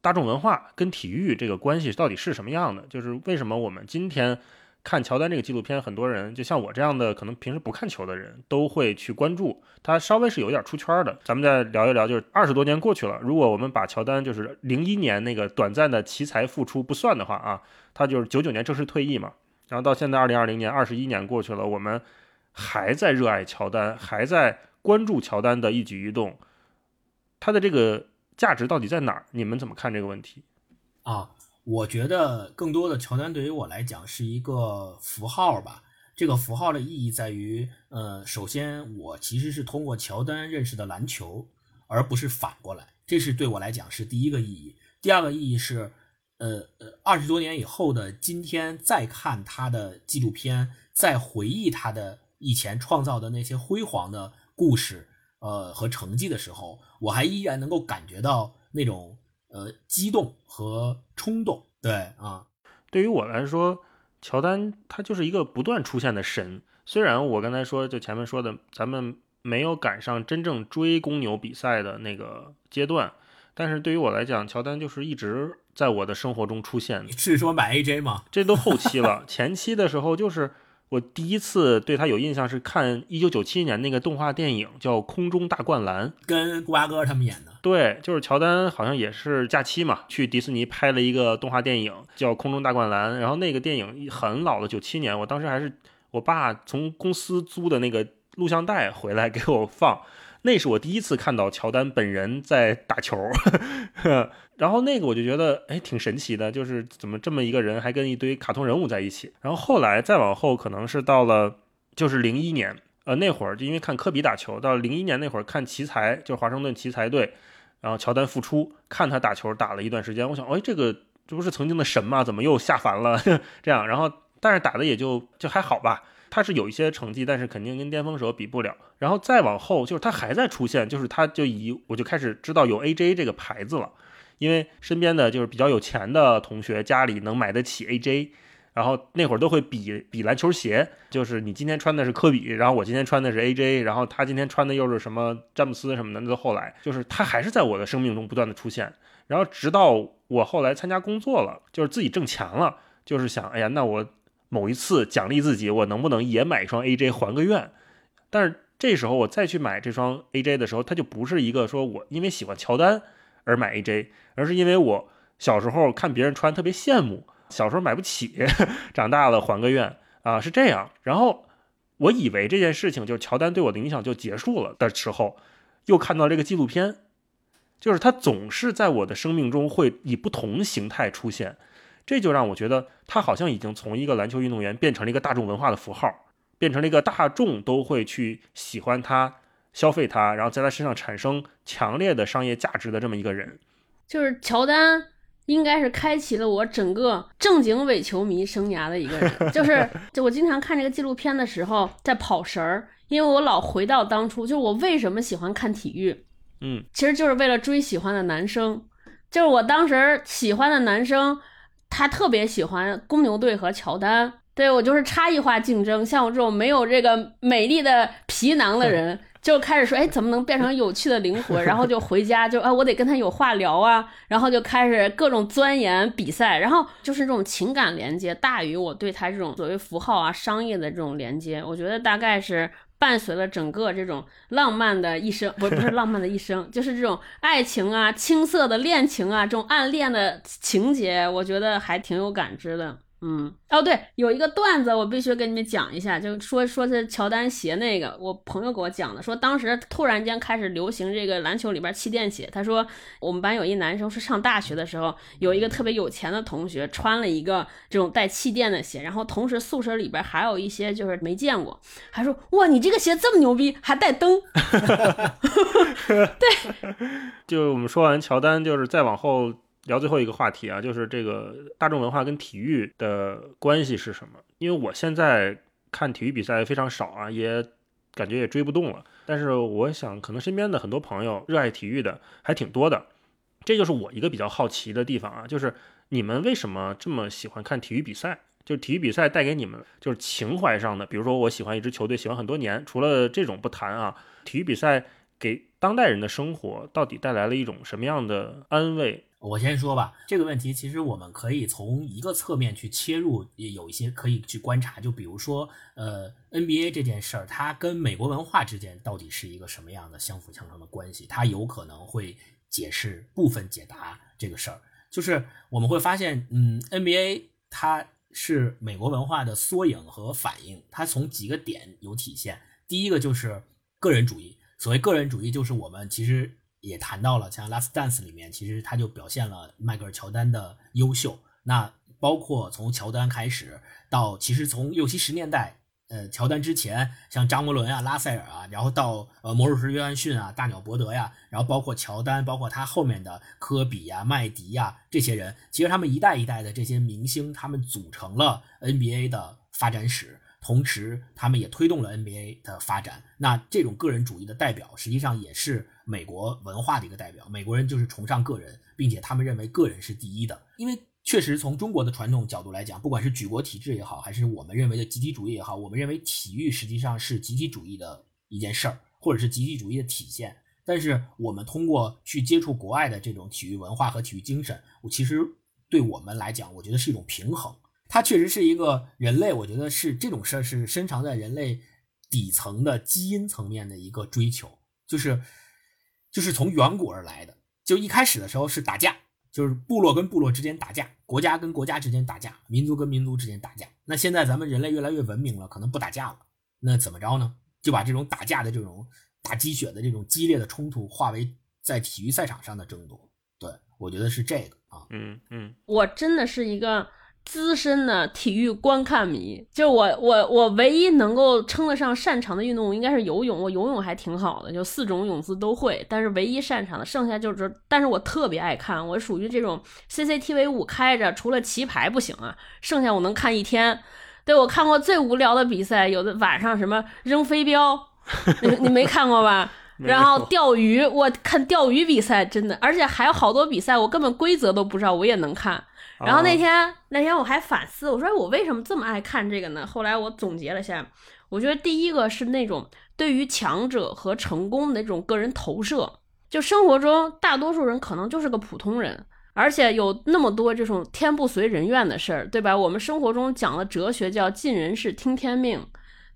大众文化跟体育这个关系到底是什么样的？就是为什么我们今天看乔丹这个纪录片，很多人就像我这样的，可能平时不看球的人都会去关注他，稍微是有点出圈的。咱们再聊一聊，就是二十多年过去了，如果我们把乔丹就是零一年那个短暂的奇才复出不算的话啊，他就是九九年正式退役嘛，然后到现在二零二零年，二十一年过去了，我们还在热爱乔丹，还在关注乔丹的一举一动，他的这个。价值到底在哪儿？你们怎么看这个问题？啊，我觉得更多的乔丹对于我来讲是一个符号吧。这个符号的意义在于，呃，首先我其实是通过乔丹认识的篮球，而不是反过来，这是对我来讲是第一个意义。第二个意义是，呃呃，二十多年以后的今天再看他的纪录片，再回忆他的以前创造的那些辉煌的故事，呃和成绩的时候，我还依然能够感觉到那种呃激动和冲动。对啊，对于我来说。乔丹他就是一个不断出现的神，虽然我刚才说就前面说的，咱们没有赶上真正追公牛比赛的那个阶段，但是对于我来讲，乔丹就是一直在我的生活中出现。你是说买 AJ 吗？这都后期了，前期的时候就是。我第一次对他有印象是看一九九七年那个动画电影，叫《空中大灌篮》，跟布拉哥他们演的。对，就是乔丹好像也是假期嘛，去迪士尼拍了一个动画电影，叫《空中大灌篮》。然后那个电影很老的，九七年，我当时还是我爸从公司租的那个录像带回来给我放。那是我第一次看到乔丹本人在打球，然后那个我就觉得哎挺神奇的，就是怎么这么一个人还跟一堆卡通人物在一起。然后后来再往后，可能是到了就是零一年，呃那会儿就因为看科比打球，到零一年那会儿看奇才，就是华盛顿奇才队，然后乔丹复出，看他打球打了一段时间，我想哎这个这不是曾经的神吗？怎么又下凡了？这样，然后但是打的也就就还好吧。他是有一些成绩，但是肯定跟巅峰时候比不了。然后再往后，就是他还在出现，就是他就以我就开始知道有 AJ 这个牌子了，因为身边的就是比较有钱的同学家里能买得起 AJ，然后那会儿都会比比篮球鞋，就是你今天穿的是科比，然后我今天穿的是 AJ，然后他今天穿的又是什么詹姆斯什么的。那到后来，就是他还是在我的生命中不断的出现。然后直到我后来参加工作了，就是自己挣钱了，就是想，哎呀，那我。某一次奖励自己，我能不能也买一双 AJ 还个愿？但是这时候我再去买这双 AJ 的时候，它就不是一个说我因为喜欢乔丹而买 AJ，而是因为我小时候看别人穿特别羡慕，小时候买不起，长大了还个愿啊，是这样。然后我以为这件事情就是乔丹对我的影响就结束了的时候，又看到这个纪录片，就是他总是在我的生命中会以不同形态出现。这就让我觉得，他好像已经从一个篮球运动员变成了一个大众文化的符号，变成了一个大众都会去喜欢他、消费他，然后在他身上产生强烈的商业价值的这么一个人。就是乔丹，应该是开启了我整个正经伪球迷生涯的一个人。就是，就我经常看这个纪录片的时候，在跑神儿，因为我老回到当初，就是我为什么喜欢看体育，嗯，其实就是为了追喜欢的男生，就是我当时喜欢的男生。他特别喜欢公牛队和乔丹，对我就是差异化竞争。像我这种没有这个美丽的皮囊的人，就开始说，哎，怎么能变成有趣的灵魂？然后就回家，就啊，我得跟他有话聊啊。然后就开始各种钻研比赛，然后就是这种情感连接大于我对他这种所谓符号啊、商业的这种连接。我觉得大概是。伴随了整个这种浪漫的一生，不不是浪漫的一生，就是这种爱情啊、青涩的恋情啊、这种暗恋的情节，我觉得还挺有感知的。嗯，哦对，有一个段子我必须跟你们讲一下，就说说是乔丹鞋那个，我朋友给我讲的，说当时突然间开始流行这个篮球里边气垫鞋。他说我们班有一男生是上大学的时候，有一个特别有钱的同学穿了一个这种带气垫的鞋，然后同时宿舍里边还有一些就是没见过，还说哇你这个鞋这么牛逼，还带灯。对，就我们说完乔丹，就是再往后。聊最后一个话题啊，就是这个大众文化跟体育的关系是什么？因为我现在看体育比赛非常少啊，也感觉也追不动了。但是我想，可能身边的很多朋友热爱体育的还挺多的，这就是我一个比较好奇的地方啊，就是你们为什么这么喜欢看体育比赛？就体育比赛带给你们就是情怀上的，比如说我喜欢一支球队，喜欢很多年。除了这种不谈啊，体育比赛给当代人的生活到底带来了一种什么样的安慰？我先说吧，这个问题其实我们可以从一个侧面去切入，也有一些可以去观察。就比如说，呃，NBA 这件事儿，它跟美国文化之间到底是一个什么样的相辅相成的关系？它有可能会解释部分解答这个事儿。就是我们会发现，嗯，NBA 它是美国文化的缩影和反应，它从几个点有体现。第一个就是个人主义，所谓个人主义，就是我们其实。也谈到了，像《Last Dance》里面，其实他就表现了迈克尔乔丹的优秀。那包括从乔丹开始到，其实从六七十年代，呃，乔丹之前，像张伯伦啊、拉塞尔啊，然后到呃魔术师约翰逊啊、大鸟伯德呀，然后包括乔丹，包括他后面的科比呀、麦迪呀这些人，其实他们一代一代的这些明星，他们组成了 NBA 的发展史。同时，他们也推动了 NBA 的发展。那这种个人主义的代表，实际上也是美国文化的一个代表。美国人就是崇尚个人，并且他们认为个人是第一的。因为确实，从中国的传统角度来讲，不管是举国体制也好，还是我们认为的集体主义也好，我们认为体育实际上是集体主义的一件事儿，或者是集体主义的体现。但是，我们通过去接触国外的这种体育文化和体育精神，我其实对我们来讲，我觉得是一种平衡。它确实是一个人类，我觉得是这种事儿是深藏在人类底层的基因层面的一个追求，就是就是从远古而来的。就一开始的时候是打架，就是部落跟部落之间打架，国家跟国家之间打架，民族跟民族之间打架。那现在咱们人类越来越文明了，可能不打架了，那怎么着呢？就把这种打架的这种打鸡血的这种激烈的冲突化为在体育赛场上的争夺。对我觉得是这个啊，嗯嗯，我真的是一个。资深的体育观看迷，就我我我唯一能够称得上擅长的运动应该是游泳，我游泳还挺好的，就四种泳姿都会。但是唯一擅长的，剩下就是，但是我特别爱看，我属于这种 CCTV 五开着，除了棋牌不行啊，剩下我能看一天。对我看过最无聊的比赛，有的晚上什么扔飞镖，你你没看过吧？然后钓鱼，我看钓鱼比赛真的，而且还有好多比赛我根本规则都不知道，我也能看。然后那天那天我还反思，我说我为什么这么爱看这个呢？后来我总结了下，我觉得第一个是那种对于强者和成功的那种个人投射。就生活中大多数人可能就是个普通人，而且有那么多这种天不随人愿的事儿，对吧？我们生活中讲的哲学叫尽人事听天命，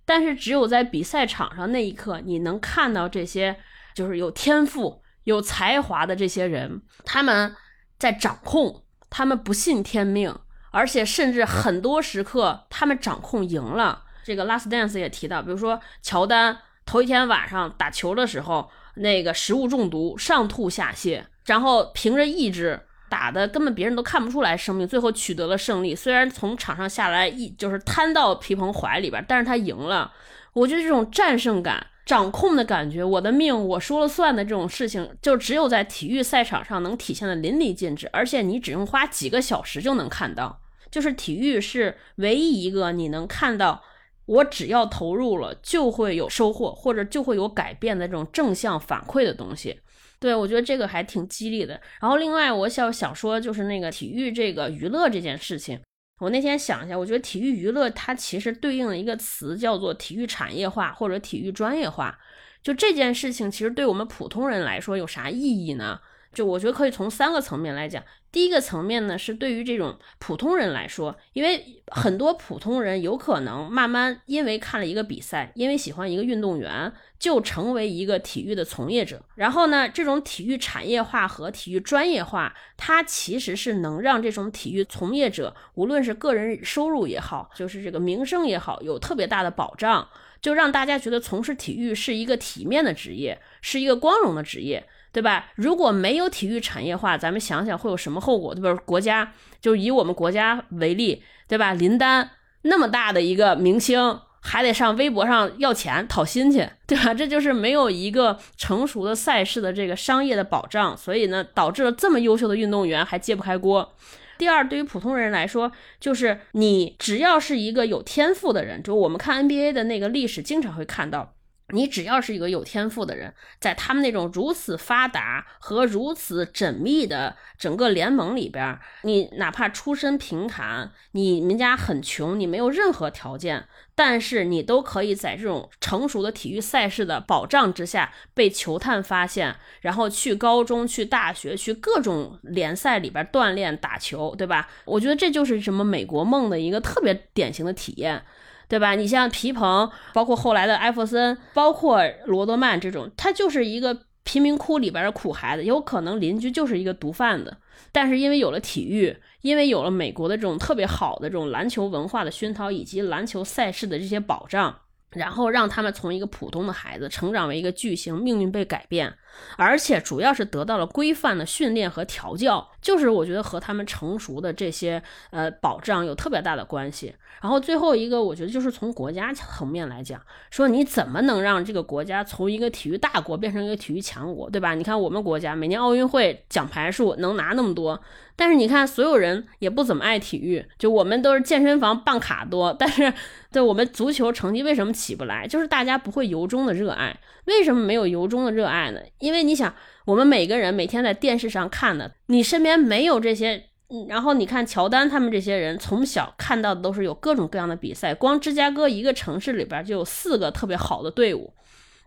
但是只有在比赛场上那一刻，你能看到这些就是有天赋、有才华的这些人，他们在掌控。他们不信天命，而且甚至很多时刻他们掌控赢了。这个《Last Dance》也提到，比如说乔丹头一天晚上打球的时候，那个食物中毒，上吐下泻，然后凭着意志打的，根本别人都看不出来生命，最后取得了胜利。虽然从场上下来一就是瘫到皮蓬怀里边，但是他赢了。我觉得这种战胜感。掌控的感觉，我的命我说了算的这种事情，就只有在体育赛场上能体现的淋漓尽致，而且你只用花几个小时就能看到。就是体育是唯一一个你能看到，我只要投入了就会有收获，或者就会有改变的这种正向反馈的东西。对我觉得这个还挺激励的。然后另外我想想说，就是那个体育这个娱乐这件事情。我那天想一下，我觉得体育娱乐它其实对应了一个词，叫做体育产业化或者体育专业化。就这件事情，其实对我们普通人来说有啥意义呢？就我觉得可以从三个层面来讲。第一个层面呢，是对于这种普通人来说，因为很多普通人有可能慢慢因为看了一个比赛，因为喜欢一个运动员，就成为一个体育的从业者。然后呢，这种体育产业化和体育专业化，它其实是能让这种体育从业者，无论是个人收入也好，就是这个名声也好，有特别大的保障，就让大家觉得从事体育是一个体面的职业，是一个光荣的职业。对吧？如果没有体育产业化，咱们想想会有什么后果？对吧？国家就以我们国家为例，对吧？林丹那么大的一个明星，还得上微博上要钱讨薪去，对吧？这就是没有一个成熟的赛事的这个商业的保障，所以呢，导致了这么优秀的运动员还揭不开锅。第二，对于普通人来说，就是你只要是一个有天赋的人，就我们看 NBA 的那个历史，经常会看到。你只要是一个有天赋的人，在他们那种如此发达和如此缜密的整个联盟里边，你哪怕出身贫寒，你们家很穷，你没有任何条件，但是你都可以在这种成熟的体育赛事的保障之下被球探发现，然后去高中、去大学、去各种联赛里边锻炼打球，对吧？我觉得这就是什么美国梦的一个特别典型的体验。对吧？你像皮蓬，包括后来的艾弗森，包括罗德曼这种，他就是一个贫民窟里边的苦孩子，有可能邻居就是一个毒贩子。但是因为有了体育，因为有了美国的这种特别好的这种篮球文化的熏陶，以及篮球赛事的这些保障，然后让他们从一个普通的孩子成长为一个巨星，命运被改变。而且主要是得到了规范的训练和调教，就是我觉得和他们成熟的这些呃保障有特别大的关系。然后最后一个，我觉得就是从国家层面来讲，说你怎么能让这个国家从一个体育大国变成一个体育强国，对吧？你看我们国家每年奥运会奖牌数能拿那么多，但是你看所有人也不怎么爱体育，就我们都是健身房办卡多，但是对我们足球成绩为什么起不来？就是大家不会由衷的热爱。为什么没有由衷的热爱呢？因为你想，我们每个人每天在电视上看的，你身边没有这些。然后你看乔丹他们这些人，从小看到的都是有各种各样的比赛。光芝加哥一个城市里边就有四个特别好的队伍，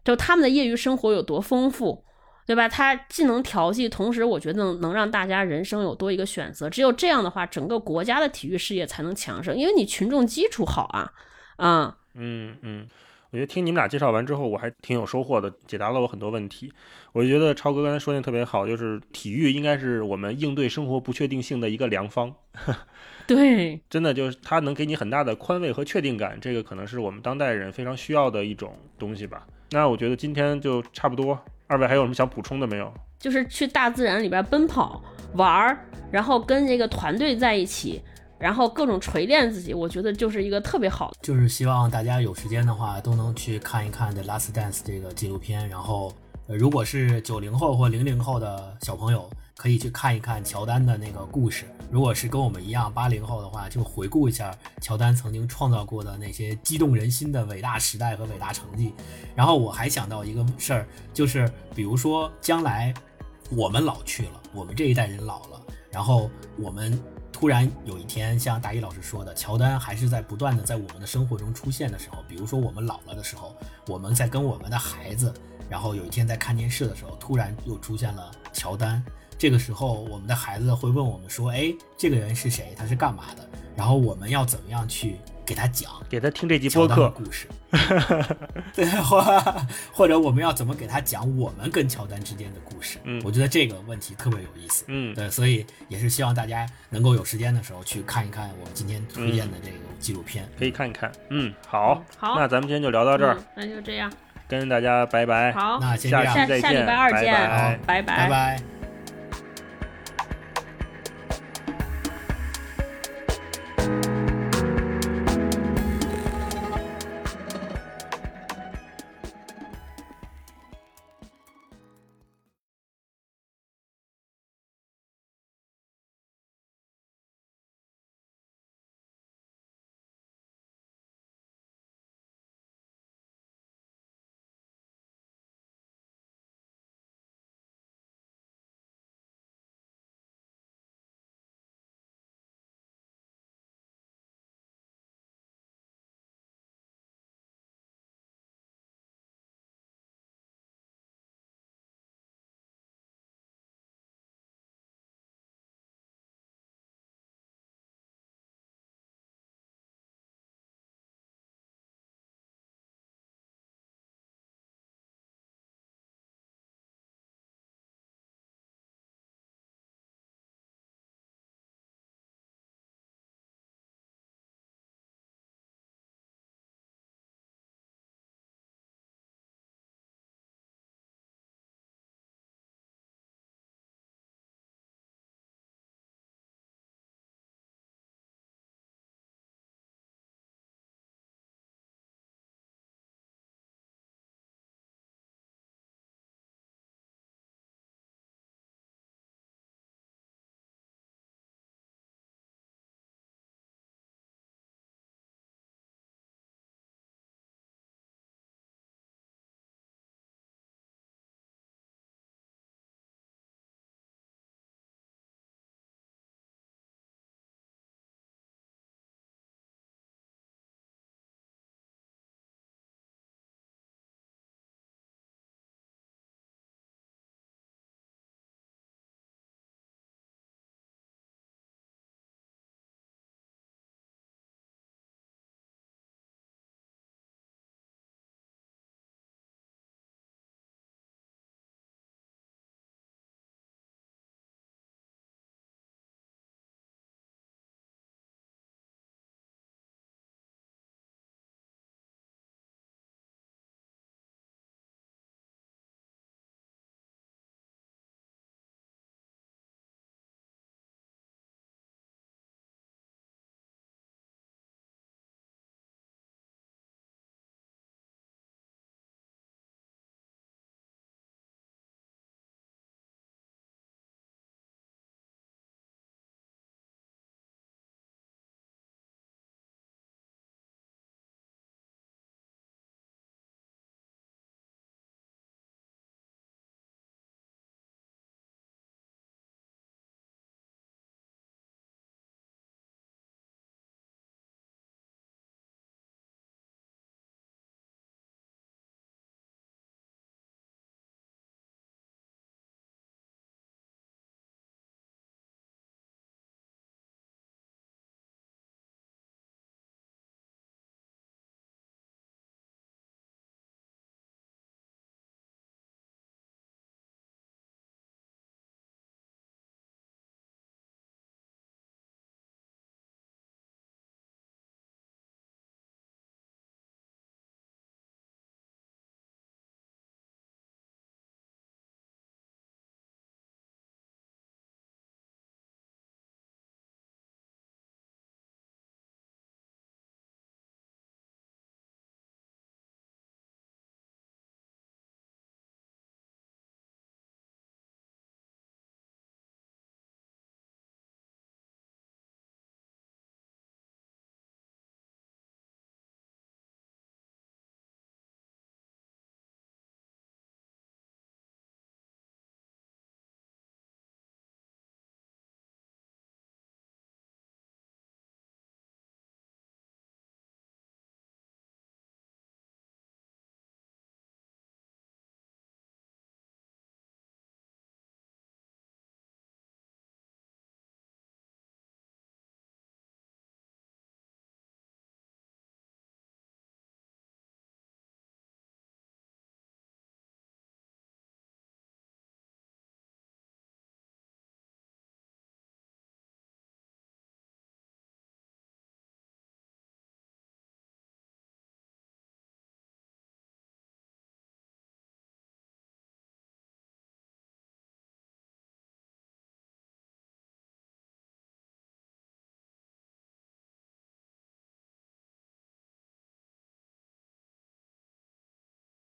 就他们的业余生活有多丰富，对吧？它既能调剂，同时我觉得能让大家人生有多一个选择。只有这样的话，整个国家的体育事业才能强盛，因为你群众基础好啊。啊，嗯嗯。我觉得听你们俩介绍完之后，我还挺有收获的，解答了我很多问题。我觉得超哥刚才说的特别好，就是体育应该是我们应对生活不确定性的一个良方。对，真的就是它能给你很大的宽慰和确定感，这个可能是我们当代人非常需要的一种东西吧。那我觉得今天就差不多，二位还有什么想补充的没有？就是去大自然里边奔跑玩儿，然后跟这个团队在一起。然后各种锤炼自己，我觉得就是一个特别好的。就是希望大家有时间的话，都能去看一看《The Last Dance》这个纪录片。然后，如果是九零后或零零后的小朋友，可以去看一看乔丹的那个故事。如果是跟我们一样八零后的话，就回顾一下乔丹曾经创造过的那些激动人心的伟大时代和伟大成绩。然后我还想到一个事儿，就是比如说将来我们老去了，我们这一代人老了，然后我们。突然有一天，像大一老师说的，乔丹还是在不断的在我们的生活中出现的时候，比如说我们老了的时候，我们在跟我们的孩子，然后有一天在看电视的时候，突然又出现了乔丹，这个时候我们的孩子会问我们说：“哎，这个人是谁？他是干嘛的？”然后我们要怎么样去？给他讲，给他听这集播客故事，对，或或者我们要怎么给他讲我们跟乔丹之间的故事？嗯，我觉得这个问题特别有意思。嗯，对，所以也是希望大家能够有时间的时候去看一看我们今天推荐的这个纪录片，可以看一看。嗯，好，好，那咱们今天就聊到这儿，那就这样，跟大家拜拜。好，那下期再见，下礼拜二见，拜拜拜拜。